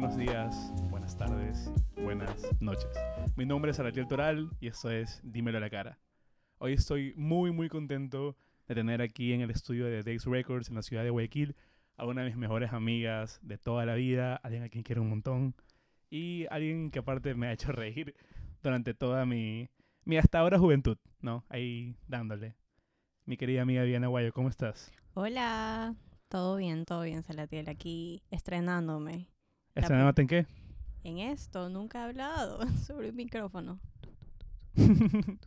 buenos días, buenas tardes, buenas noches. Mi nombre es Aratiel Toral y esto es Dímelo a la cara. Hoy estoy muy muy contento de tener aquí en el estudio de Days Records en la ciudad de Guayaquil a una de mis mejores amigas de toda la vida, alguien a quien quiero un montón y alguien que aparte me ha hecho reír durante toda mi, mi hasta ahora juventud, ¿no? Ahí dándole. Mi querida amiga Diana Guayo, ¿cómo estás? Hola, todo bien, todo bien, Salatiel, aquí estrenándome. La ¿Estrenándote en qué? En esto, nunca he hablado sobre un micrófono.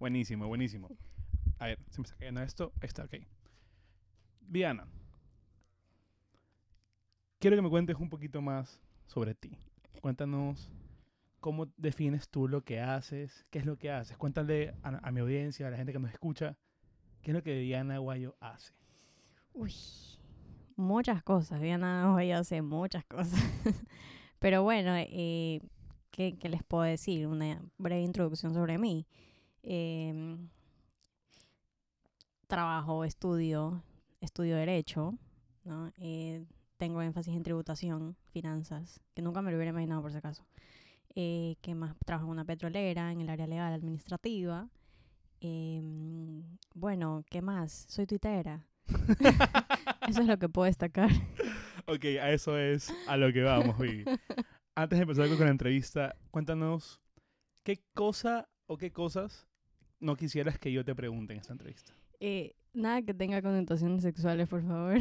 buenísimo, buenísimo. A ver, se me está cayendo esto. Ahí está, ok. Diana, quiero que me cuentes un poquito más sobre ti. Cuéntanos cómo defines tú lo que haces, qué es lo que haces. Cuéntale a, a mi audiencia, a la gente que nos escucha, qué es lo que Diana Guayo hace. Uy, muchas cosas. Diana Guayo hace muchas cosas. Pero bueno, eh, ¿qué, ¿qué, les puedo decir? Una breve introducción sobre mí. Eh, trabajo, estudio, estudio Derecho, ¿no? Eh, tengo énfasis en tributación, finanzas, que nunca me lo hubiera imaginado por si acaso. Eh, que más trabajo en una petrolera, en el área legal administrativa. Eh, bueno, ¿qué más? Soy tuitera. eso es lo que puedo destacar. Ok, a eso es a lo que vamos. Hoy. Antes de empezar con la entrevista, cuéntanos qué cosa o qué cosas no quisieras que yo te pregunte en esta entrevista. Eh, nada que tenga connotaciones sexuales, por favor.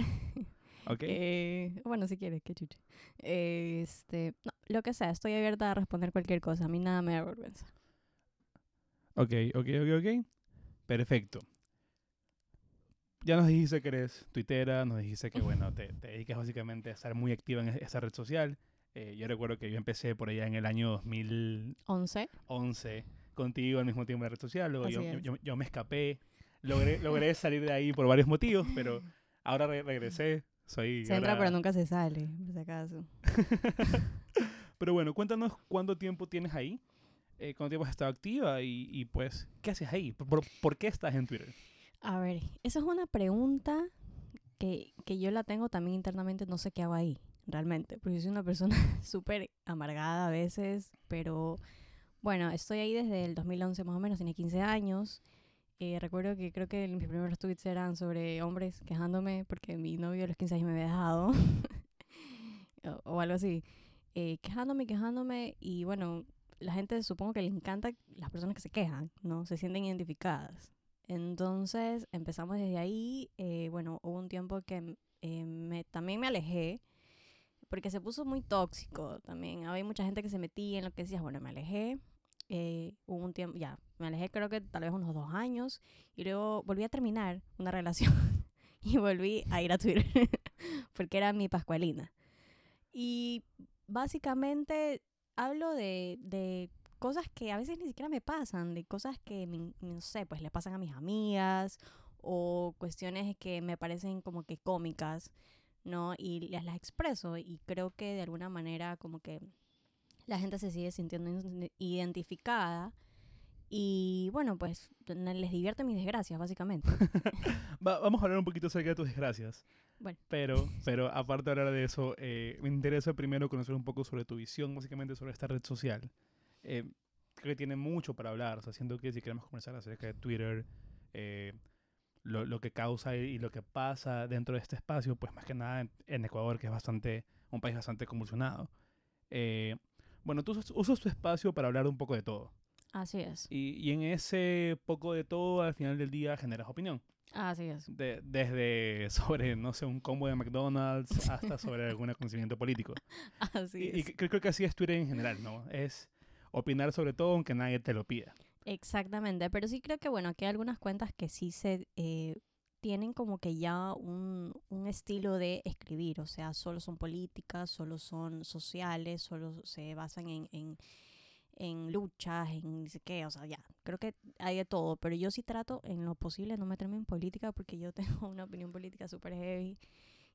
Ok. Eh, bueno, si quieres, qué chucha. Eh, este, no, lo que sea, estoy abierta a responder cualquier cosa. A mí nada me da vergüenza. Ok, ok, ok, ok. Perfecto. Ya nos dijiste que eres tuitera, nos dijiste que, bueno, te, te dedicas básicamente a estar muy activa en e- esa red social. Eh, yo recuerdo que yo empecé por allá en el año 2011 ¿Once? contigo al mismo tiempo en la red social. Luego yo, yo, yo me escapé. Logré, logré salir de ahí por varios motivos, pero ahora re- regresé. Soy Se entra, ahora- pero nunca se sale, por si acaso. pero bueno, cuéntanos cuánto tiempo tienes ahí, eh, cuánto tiempo has estado activa y, y, pues, ¿qué haces ahí? ¿Por, por, por qué estás en Twitter? A ver, esa es una pregunta que, que yo la tengo también internamente, no sé qué hago ahí, realmente, porque yo soy una persona súper amargada a veces, pero bueno, estoy ahí desde el 2011 más o menos, tenía 15 años. Eh, recuerdo que creo que mis primeros tweets eran sobre hombres quejándome porque mi novio a los 15 años me había dejado, o, algo así. Eh, quejándome, quejándome, y bueno, la gente supongo que le encanta las personas que se quejan, ¿no? Se sienten identificadas. Entonces empezamos desde ahí. eh, bueno, hubo un tiempo que eh, me, también me alejé porque se puso muy tóxico también. Había mucha gente que se metía en lo que decías. Bueno, me alejé. eh, hubo un tiempo, ya, me alejé creo que tal vez unos dos años y luego volví a terminar una relación y volví a ir a Twitter porque era mi pascualina. Y básicamente hablo de, de cosas que a veces ni siquiera me pasan, de cosas que, no sé, pues le pasan a mis amigas o cuestiones que me parecen como que cómicas, ¿no? Y las, las expreso y creo que de alguna manera como que la gente se sigue sintiendo in- identificada y bueno, pues les divierte mis desgracias, básicamente. Va- vamos a hablar un poquito acerca de tus desgracias. Bueno. Pero, pero aparte de hablar de eso, eh, me interesa primero conocer un poco sobre tu visión, básicamente sobre esta red social. Eh, creo que tiene mucho para hablar, o sea, siento que si queremos conversar acerca de Twitter, eh, lo, lo que causa y, y lo que pasa dentro de este espacio, pues más que nada en, en Ecuador, que es bastante, un país bastante convulsionado. Eh, bueno, tú usas, usas tu espacio para hablar un poco de todo. Así es, Y, y en ese poco de todo, al final del día, generas opinión. así es. De- desde sobre, no sé, un combo de McDonald's hasta sobre algún acontecimiento político. Así Y, y es. cre- creo que así es Twitter en general, ¿no? Es opinar sobre todo aunque nadie te lo pida. Exactamente, pero sí creo que bueno, aquí hay algunas cuentas que sí se eh, tienen como que ya un, un estilo de escribir, o sea, solo son políticas, solo son sociales, solo se basan en, en, en luchas, en qué, o sea, ya, creo que hay de todo, pero yo sí trato en lo posible no meterme en política porque yo tengo una opinión política súper heavy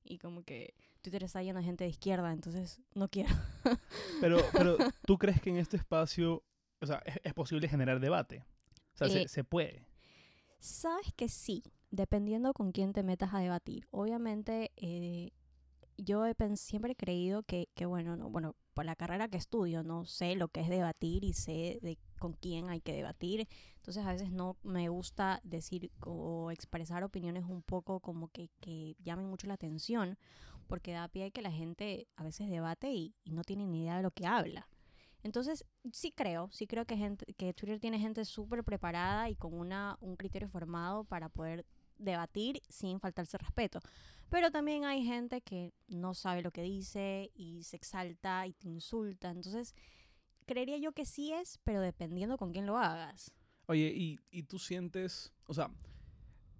y como que Twitter está lleno de gente de izquierda, entonces no quiero. Pero, pero ¿tú crees que en este espacio, o sea, es, es posible generar debate? O sea, se, Eh, se puede. Sabes que sí, dependiendo con quién te metas a debatir. Obviamente, eh, yo he siempre he creído que, que bueno, no, bueno, por la carrera que estudio, no sé lo que es debatir y sé de con quién hay que debatir. Entonces a veces no me gusta decir o expresar opiniones un poco como que, que llamen mucho la atención, porque da pie a que la gente a veces debate y, y no tiene ni idea de lo que habla. Entonces, sí creo, sí creo que, gente, que Twitter tiene gente súper preparada y con una, un criterio formado para poder debatir sin faltarse respeto. Pero también hay gente que no sabe lo que dice y se exalta y te insulta. Entonces, creería yo que sí es, pero dependiendo con quién lo hagas. Oye, y, y tú sientes, o sea,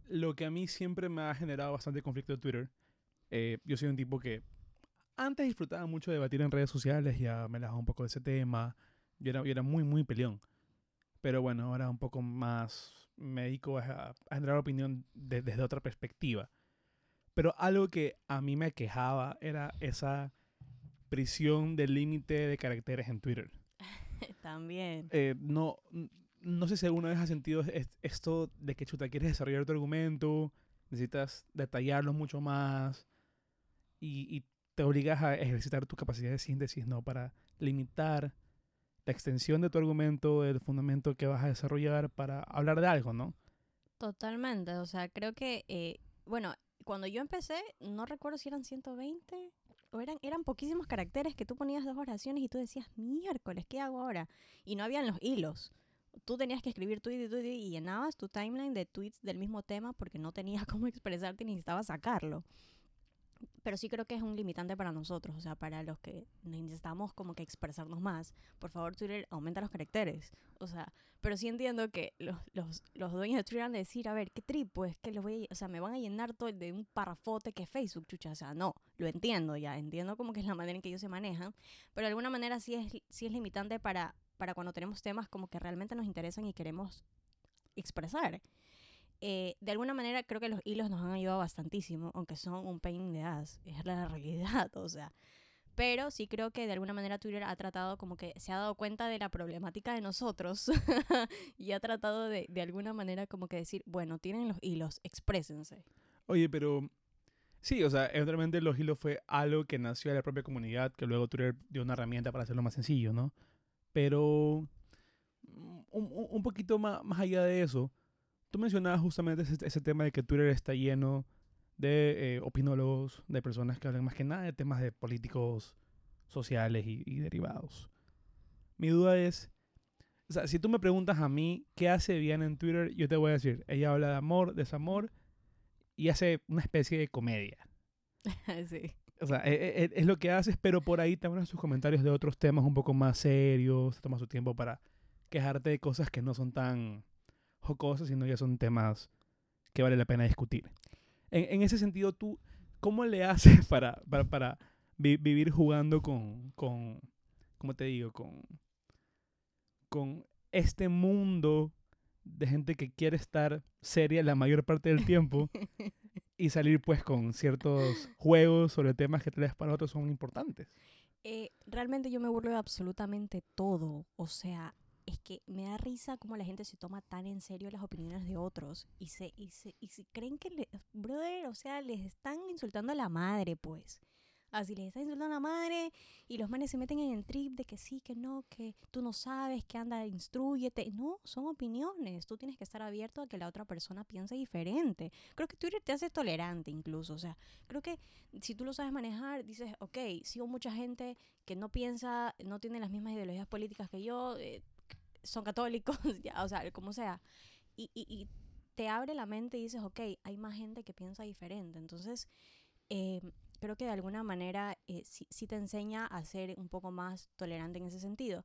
lo que a mí siempre me ha generado bastante conflicto de Twitter, eh, yo soy un tipo que antes disfrutaba mucho de debatir en redes sociales, ya me alejaba un poco de ese tema, yo era, yo era muy, muy peleón. Pero bueno, ahora un poco más me dedico a, generar opinión de- desde otra perspectiva. Pero algo que a mí me quejaba era esa prisión del límite de caracteres en Twitter. También. Eh, no, no sé si alguna vez has sentido es- esto de que chuta, quieres desarrollar tu argumento, necesitas detallarlo mucho más y, y te obligas a ejercitar tu capacidad de síntesis, ¿no? Para limitar la extensión de tu argumento, el fundamento que vas a desarrollar para hablar de algo, ¿no? Totalmente. O sea, creo que, eh, bueno, cuando yo empecé, no recuerdo si eran 120 o eran, eran poquísimos caracteres que tú ponías dos oraciones y tú decías, miércoles, ¿qué hago ahora? Y no habían los hilos. Tú tenías que escribir tweet y y llenabas tu timeline de tweets del mismo tema porque no tenías cómo expresarte y necesitabas sacarlo. Pero sí creo que es un limitante para nosotros, o sea, para los que necesitamos como que expresarnos más. Por favor, Twitter, aumenta los caracteres. O sea, pero sí entiendo que los, los, los dueños de Twitter van a decir, a ver, ¿qué trip? Pues que los voy a, o sea, me van a llenar todo de un parrafote que es Facebook, chucha. O sea, no, lo entiendo ya, entiendo como que es la manera en que ellos se manejan, pero de alguna manera sí es, sí es limitante para, para cuando tenemos temas como que realmente nos interesan y queremos expresar. Eh, de alguna manera creo que los hilos nos han ayudado bastantísimo, aunque son un pain in the ass, es la realidad, o sea. Pero sí creo que de alguna manera Twitter ha tratado como que se ha dado cuenta de la problemática de nosotros y ha tratado de, de alguna manera como que decir, bueno, tienen los hilos, exprésense. Oye, pero sí, o sea, eventualmente los hilos fue algo que nació de la propia comunidad, que luego Twitter dio una herramienta para hacerlo más sencillo, ¿no? Pero mm, un- un poquito más, más allá de eso, tú mencionabas justamente ese, ese tema de que Twitter está lleno de eh, opinólogos, de personas que hablan más que nada de temas de políticos, sociales y, y derivados. Mi duda es, o sea, si tú me preguntas a mí qué hace bien en Twitter, yo te voy a decir, ella habla de amor, desamor y hace una especie de comedia. sí. O sea, e- e- es, lo que haces, pero por ahí también en sus comentarios de otros temas un poco más serios, toma su tiempo para quejarte de cosas que no son tan jocosas, sino ya son temas que vale la pena discutir. En, en ese sentido, tú, ¿cómo le haces para, para, para vi- vivir jugando con, con, ¿cómo te digo? Con, con este mundo de gente que quiere estar seria la mayor parte del tiempo y salir pues con ciertos juegos sobre temas que tal vez para otros son importantes. Eh, realmente yo me burlo de absolutamente todo. O sea, es que me da risa cómo la gente se toma tan en serio las opiniones de otros y se, y se, y se creen que, le, brother, o sea, les están insultando a la madre, pues. Así les están insultando a la madre y los manes se meten en el trip de que sí, que no, que tú no sabes, que anda, instruyete. No, son opiniones. Tú tienes que estar abierto a que la otra persona piense diferente. Creo que Twitter te hace tolerante incluso. O sea, creo que si tú lo sabes manejar, dices, ok, sigo mucha gente que no piensa, no tiene las mismas ideologías políticas que yo, eh, son católicos, ya, o sea, como sea. Y, y, y te abre la mente y dices, ok, hay más gente que piensa diferente. Entonces, eh, creo que de alguna manera eh, sí, sí te enseña a ser un poco más tolerante en ese sentido.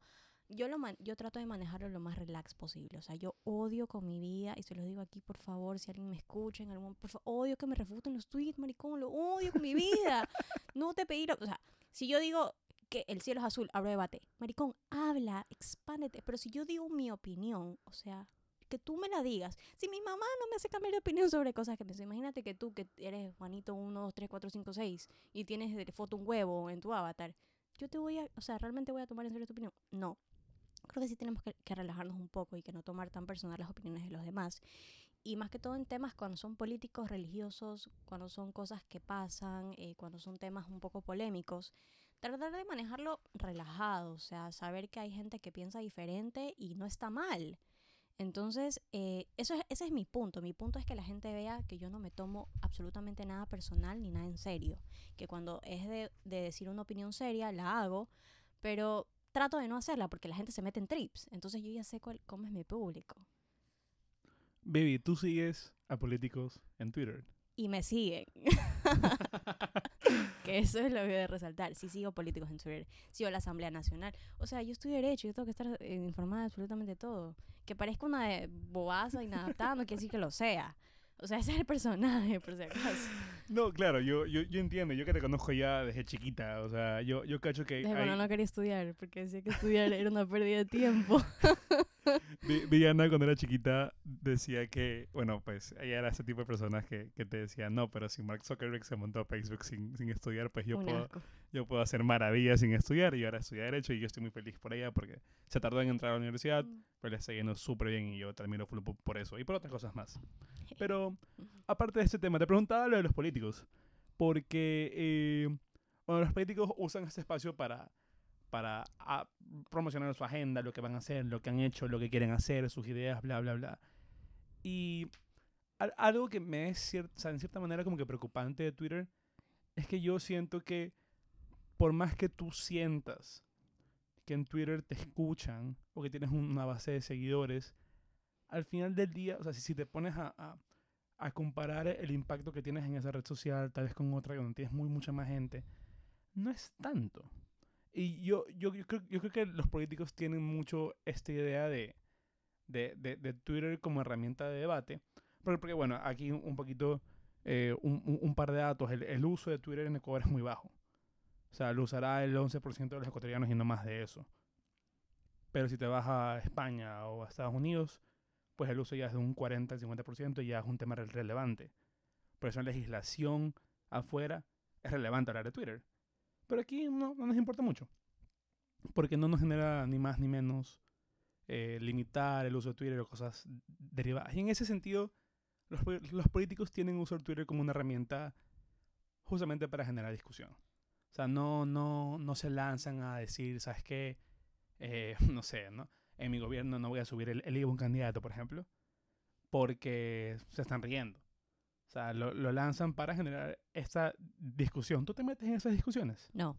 Yo, lo yo trato de manejarlo lo más relax posible. O sea, yo odio con mi vida, y se los digo aquí, por favor, si alguien me escucha en algún... Por favor, odio que me refuten los tweets, maricón, lo odio con mi vida. no te pedí... lo- O sea, si yo digo que el cielo es azul, abro debate. Maricón, habla, expándete. Pero si yo digo mi opinión, o sea, que tú me la digas. Si mi mamá no me hace cambiar de opinión sobre cosas que pienso, imagínate que tú, que eres Juanito 1, 2, 3, 4, 5, 6, y tienes de foto un huevo en tu avatar, yo te voy a, o sea, ¿realmente voy a tomar en serio tu opinión? No. Creo que sí tenemos que, que relajarnos un poco y que no tomar tan personal las opiniones de los demás. Y más que todo en temas cuando son políticos, religiosos, cuando son cosas que pasan, eh, cuando son temas un poco polémicos, tratar de manejarlo relajado, o sea, saber que hay gente que piensa diferente y no está mal. Entonces, eh, eso es, ese es mi punto. Mi punto es que la gente vea que yo no me tomo absolutamente nada personal ni nada en serio. Que cuando es de, de decir una opinión seria, la hago, pero trato de no hacerla porque la gente se mete en trips. Entonces yo ya sé cuál, cómo es mi público. Baby, tú sigues a políticos en Twitter. Y me siguen. que eso es lo que voy a resaltar. Sí sigo políticos en Twitter, sigo la Asamblea Nacional. O sea, yo estudio Derecho, yo tengo que estar eh, informada de absolutamente todo. Que parezca una de bobaza inadaptada, no quiere decir que lo sea. O sea, ese es el personaje, por si acaso. No, claro, yo, yo, yo entiendo, yo que te conozco ya desde chiquita, o sea, yo, yo cacho que... Desde hay- cuando no quería estudiar, porque decía que estudiar era una pérdida de tiempo. Vi- Villana cuando era chiquita decía que, bueno, pues ella era ese tipo de personas que, que te decía, no, pero si Mark Zuckerberg se montó a Facebook sin, sin estudiar, pues yo Un puedo, asco. yo puedo hacer maravillas sin estudiar y ahora estudia Derecho y yo estoy muy feliz por ella porque se tardó en entrar a la universidad, pero le está yendo súper bien y yo también lo full por, por eso y por otras cosas más. Pero aparte de este tema, te preguntaba lo de los políticos, porque eh, bueno, los políticos usan este espacio para, para ah, promocionar su agenda, lo que van a hacer, lo que han hecho, lo que quieren hacer, sus ideas, bla, bla, bla. Y al- algo que me es o sea, en cierta manera como que preocupante de Twitter es que yo siento que por más que tú sientas que en Twitter te escuchan o que tienes una base de seguidores, al final del día, o sea, si, te pones a comparar el impacto que tienes en esa red social, tal vez con otra donde tienes muy mucha más gente, no es tanto. Y yo, yo, yo, creo, yo creo que los políticos tienen mucho esta idea de, de, de, de Twitter como herramienta de debate. Porque, porque, bueno, aquí un poquito, eh, un, un- par de datos. El, el uso de Twitter en Ecuador es muy bajo. O sea, lo usará el 11% de los ecuatorianos y no más de eso. Pero si te vas a España o a Estados Unidos, pues el uso ya es de un 40 al 50% y ya es un tema re- relevante. Por eso en legislación afuera es relevante hablar de Twitter. Pero aquí no, no nos importa mucho. Porque no nos genera ni más ni menos eh, limitar el uso de Twitter o cosas derivadas. Y en ese sentido, los, los políticos tienen uso de Twitter como una herramienta justamente para generar discusión. O sea, no, no, no se lanzan a decir, ¿sabes qué? Eh, no sé, ¿no? En mi gobierno no voy a subir el, el IVA un candidato, por ejemplo, porque se están riendo. O sea, lo, lo lanzan para generar esta discusión. ¿Tú te metes en esas discusiones? No.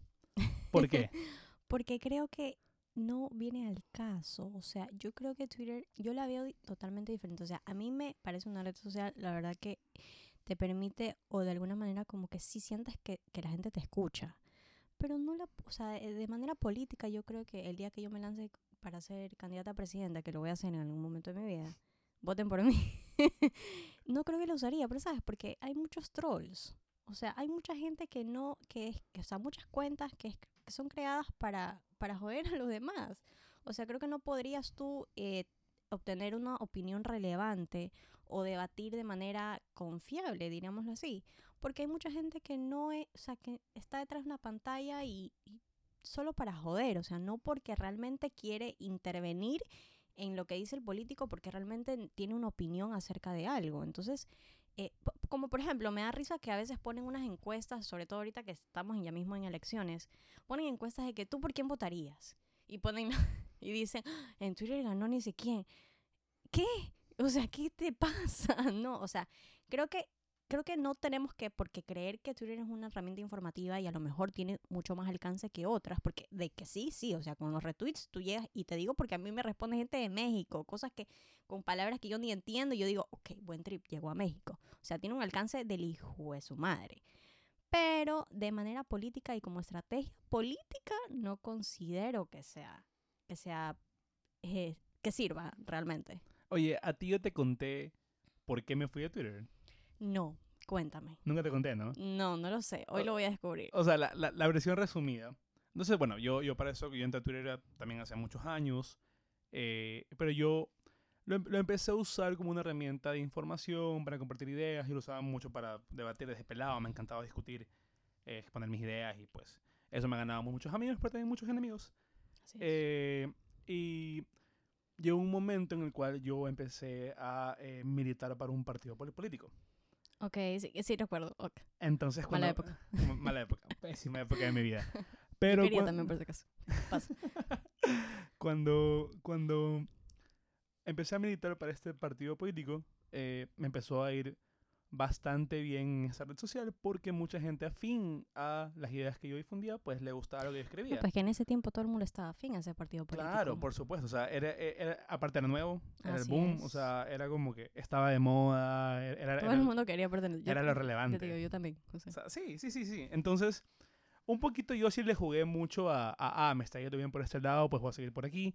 ¿Por qué? Porque creo que no viene al caso. O sea, yo creo que Twitter, yo la veo totalmente diferente. O sea, a mí me parece una red social, la verdad que te permite, o de alguna manera como que sí sientes que, que la gente te escucha. Pero no la, o sea, de manera política yo creo que el día que yo me lance para ser candidata a presidenta, que lo voy a hacer en algún momento de mi vida, voten por mí. no creo que lo usaría, pero ¿sabes? Porque hay muchos trolls. O sea, hay mucha gente que no, que es, muchas cuentas que, son creadas para, para joder a los demás. O sea, creo que no podrías tú eh, obtener una opinión relevante o debatir de manera confiable, diríamoslo así. Porque hay mucha gente que no es, o sea, que está detrás de una pantalla y, y solo para joder, o sea, no porque realmente quiere intervenir en lo que dice el político porque realmente tiene una opinión acerca de algo. Entonces, eh, como por ejemplo, me da risa que a veces ponen unas encuestas, sobre todo ahorita que estamos ya mismo en elecciones, ponen encuestas de que tú por quién votarías. Y ponen y dicen, "Ah, en Twitter ganó ni sé quién. ¿Qué? O sea, ¿qué te pasa? No, o sea, creo que creo que no tenemos que porque creer que Twitter es una herramienta informativa y a lo mejor tiene mucho más alcance que otras, porque de que sí, sí, o sea, con los retweets tú llegas y te digo porque a mí me responde gente de México, cosas que con palabras que yo ni entiendo, y yo digo, ok, buen trip, llegó a México. O sea, tiene un alcance del hijo de su madre. Pero de manera política y como estrategia política, no considero que sea, que sea, eh, que sirva realmente. Oye, a ti yo te conté por qué me fui de Twitter. No, cuéntame. Nunca te conté, ¿no? No, no lo sé. Hoy Oh. lo voy a descubrir. O sea, la, la, la versión resumida. Entonces, bueno, yo, yo para eso, yo entré a Twitter también hace muchos años, eh, pero yo lo, em- lo empecé a usar como una herramienta de información, para compartir ideas, y lo usaba mucho para debatir desde pelado, me encantaba discutir, eh, exponer mis ideas, y pues eso me ganaba muchos amigos, pero también muchos enemigos. Así es. Eh, y llegó un momento en el cual yo empecé a eh, militar para un partido pol- político. Ok, sí, sí recuerdo. ok. Entonces, Mala cuando- época. M- Mala época. Pésima época de mi vida. Pero Quería cuan- también por si acaso. Pasa. cuando, cuando empecé a militar para este partido político, eh, me empezó a ir bastante bien en esa red social porque mucha gente afín a las ideas que yo difundía, pues le gustaba lo que yo No, escribía. pues que en ese tiempo todo el mundo estaba afín a ese partido político. Claro, por supuesto. O sea, era, era- aparte era nuevo, era el Así boom. O sea, era como que estaba de moda, era, era, Todo el mundo quería pertenecer. Era lo relevante. te digo, yo también. o sea. O sea, sí, sí, sí, sí. Entonces, un poquito yo sí le jugué mucho a, a, ah, me está yendo bien por este lado, pues voy a seguir por aquí.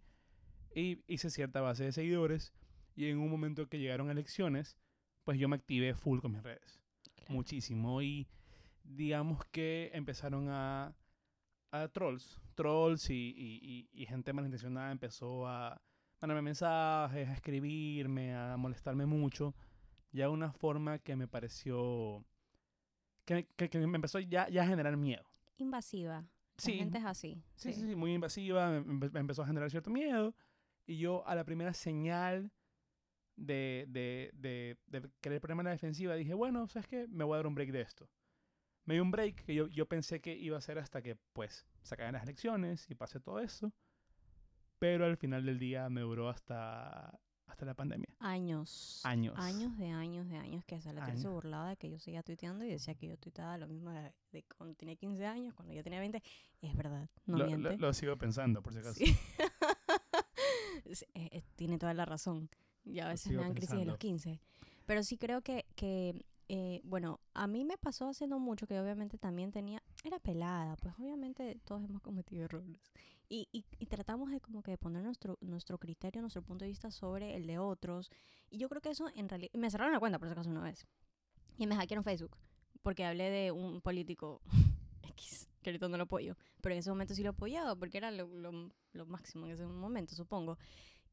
Y hice cierta base de seguidores. Y en un momento que llegaron elecciones, pues yo me activé full con mis redes. Claro. Muchísimo. Y digamos que empezaron a, a trolls. Trolls y, y, y, y gente malintencionada empezó a mandarme mensajes, a escribirme, a molestarme mucho. Ya una forma que me pareció que, que, que me empezó ya, ya a generar miedo. Invasiva. La Sí, gente es así. sí, sí, sí, muy invasiva, me, me- me empezó a generar cierto miedo. Y yo a la primera señal de, de, de, de querer ponerme a la defensiva dije, bueno, ¿sabes qué? Me voy a dar un break de esto. Me di un break que yo, yo pensé que iba a ser hasta que pues se acaben las elecciones y pase todo eso. Pero al final del día me duró hasta, hasta la pandemia. Años. Años. Años de años de años que Salatriel se Años. burlaba de que yo seguía tuiteando y decía que yo tuiteaba lo mismo de, de cuando tenía 15 años, cuando yo tenía 20. Es verdad, no lo, miente. lo- lo sigo pensando, por si acaso. Sí. Sí, eh, eh, tiene toda la razón. Y a veces me dan crisis de los pensando. 15. Pero sí creo que, que eh, bueno, a mí me pasó haciendo mucho que obviamente también tenía, era pelada, pues obviamente todos hemos cometido errores. Y, y, y tratamos de como que de poner nuestro, nuestro criterio, nuestro punto de vista sobre el de otros. Y yo creo que eso en realidad, me cerraron la cuenta por si acaso una vez. Y me hackearon Facebook. Porque hablé de un político X, que ahorita no lo apoyo. Pero en ese momento sí lo apoyaba porque era lo, lo, lo máximo en ese momento, supongo.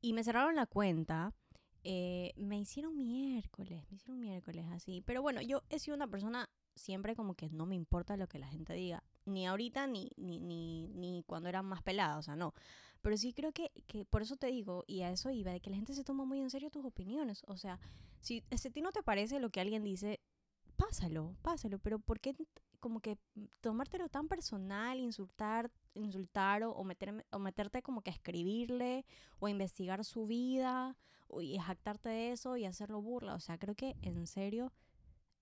Y me cerraron la cuenta. Eh, me hicieron miércoles, me hicieron miércoles así. Pero bueno, yo he sido una persona siempre como que no me importa lo que la gente diga. Ni ahorita ni, ni, ni, ni cuando era más pelada, o sea, no. Pero sí creo que, que por eso te digo, y a eso iba, de que la gente se toma muy en serio tus opiniones. O sea, si, si a ti no te parece lo que alguien dice, pásalo, pásalo. Pero ¿por qué como que tomártelo tan personal, insultar, insultar o, o, o meterte como que a escribirle o a investigar su vida y jactarte de eso y hacerlo burla? O sea, creo que en serio,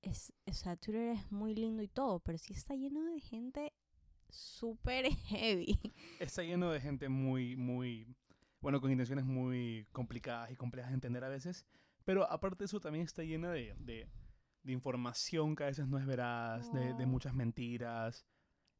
es, o sea, Twitter es muy lindo y todo, pero sí está lleno de gente súper heavy. Está lleno de gente muy, muy, bueno, con intenciones muy complicadas y complejas de entender a veces. Pero aparte de eso, también está llena de, de, de información que a veces no es veraz, de, de muchas mentiras.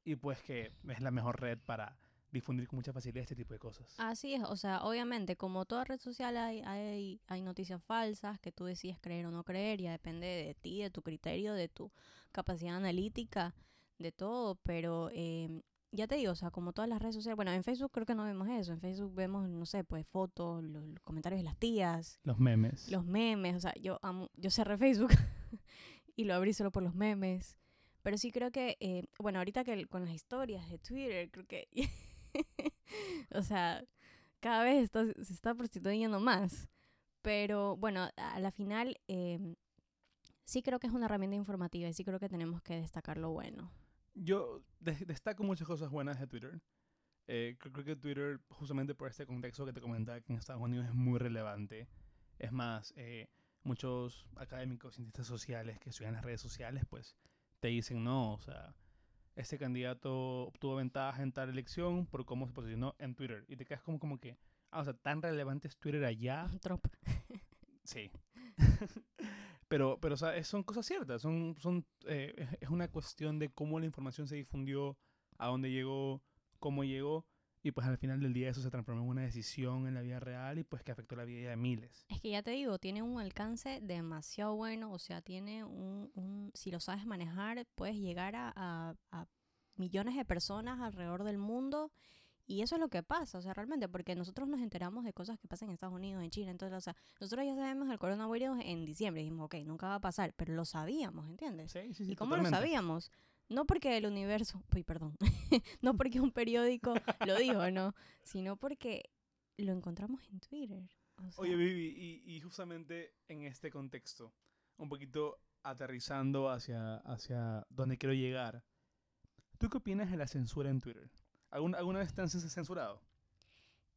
Y pues que es la mejor red para difundir con mucha facilidad este tipo de cosas. Así es, o sea, obviamente, como toda red social hay, hay, hay noticias falsas que tú decides creer o no creer, ya depende de ti, de tu criterio, de tu capacidad analítica, de todo, pero eh, ya te digo, o sea, como todas las redes sociales, bueno, en Facebook creo que no vemos eso, en Facebook vemos, no sé, pues fotos, los, los comentarios de las tías, Los memes. los memes, o sea, yo amo, yo cerré Facebook y lo abrí solo por los memes. Pero sí creo que, eh, bueno, ahorita que el- con las historias de Twitter, creo que, o sea, cada vez está, se está prostituyendo más. Pero bueno, a la final eh, sí creo que es una herramienta informativa y sí creo que tenemos que destacar lo bueno. Yo de- destaco muchas cosas buenas de Twitter. Eh, creo que Twitter, justamente por este contexto que te comentaba, que en Estados Unidos es muy relevante. Es más, eh, muchos académicos, cientistas sociales que estudian las redes sociales, pues te dicen, no, o sea, este candidato obtuvo ventaja en tal elección por cómo se posicionó en Twitter. Y te quedas como, como que, ah, o sea, tan relevante es Twitter allá. Trump. Sí. pero, pero, o sea, son cosas ciertas. Son, son, eh, es una cuestión de cómo la información se difundió, a dónde llegó, cómo llegó. Y pues al final del día eso se transformó en una decisión en la vida real y pues que afectó la vida de miles. Es que ya te digo, tiene un alcance demasiado bueno, o sea, tiene un, un si lo sabes manejar, puedes llegar a, a- a millones de personas alrededor del mundo y eso es lo que pasa, o sea, realmente, porque nosotros nos enteramos de cosas que pasan en Estados Unidos, en China, entonces, o sea, nosotros ya sabemos el coronavirus en diciembre, dijimos, ok, nunca va a pasar, pero lo sabíamos, ¿entiendes? Sí, sí, sí. ¿Y cómo lo sabíamos? No porque el universo, uy, perdón, no porque un periódico lo dijo, no, sino porque lo encontramos en Twitter. o sea, Oye, Vivi, y, y justamente en este contexto, un poquito aterrizando hacia, hacia donde quiero llegar, ¿tú qué opinas de la censura en Twitter? ¿Alguna, ¿Alguna vez te han censurado?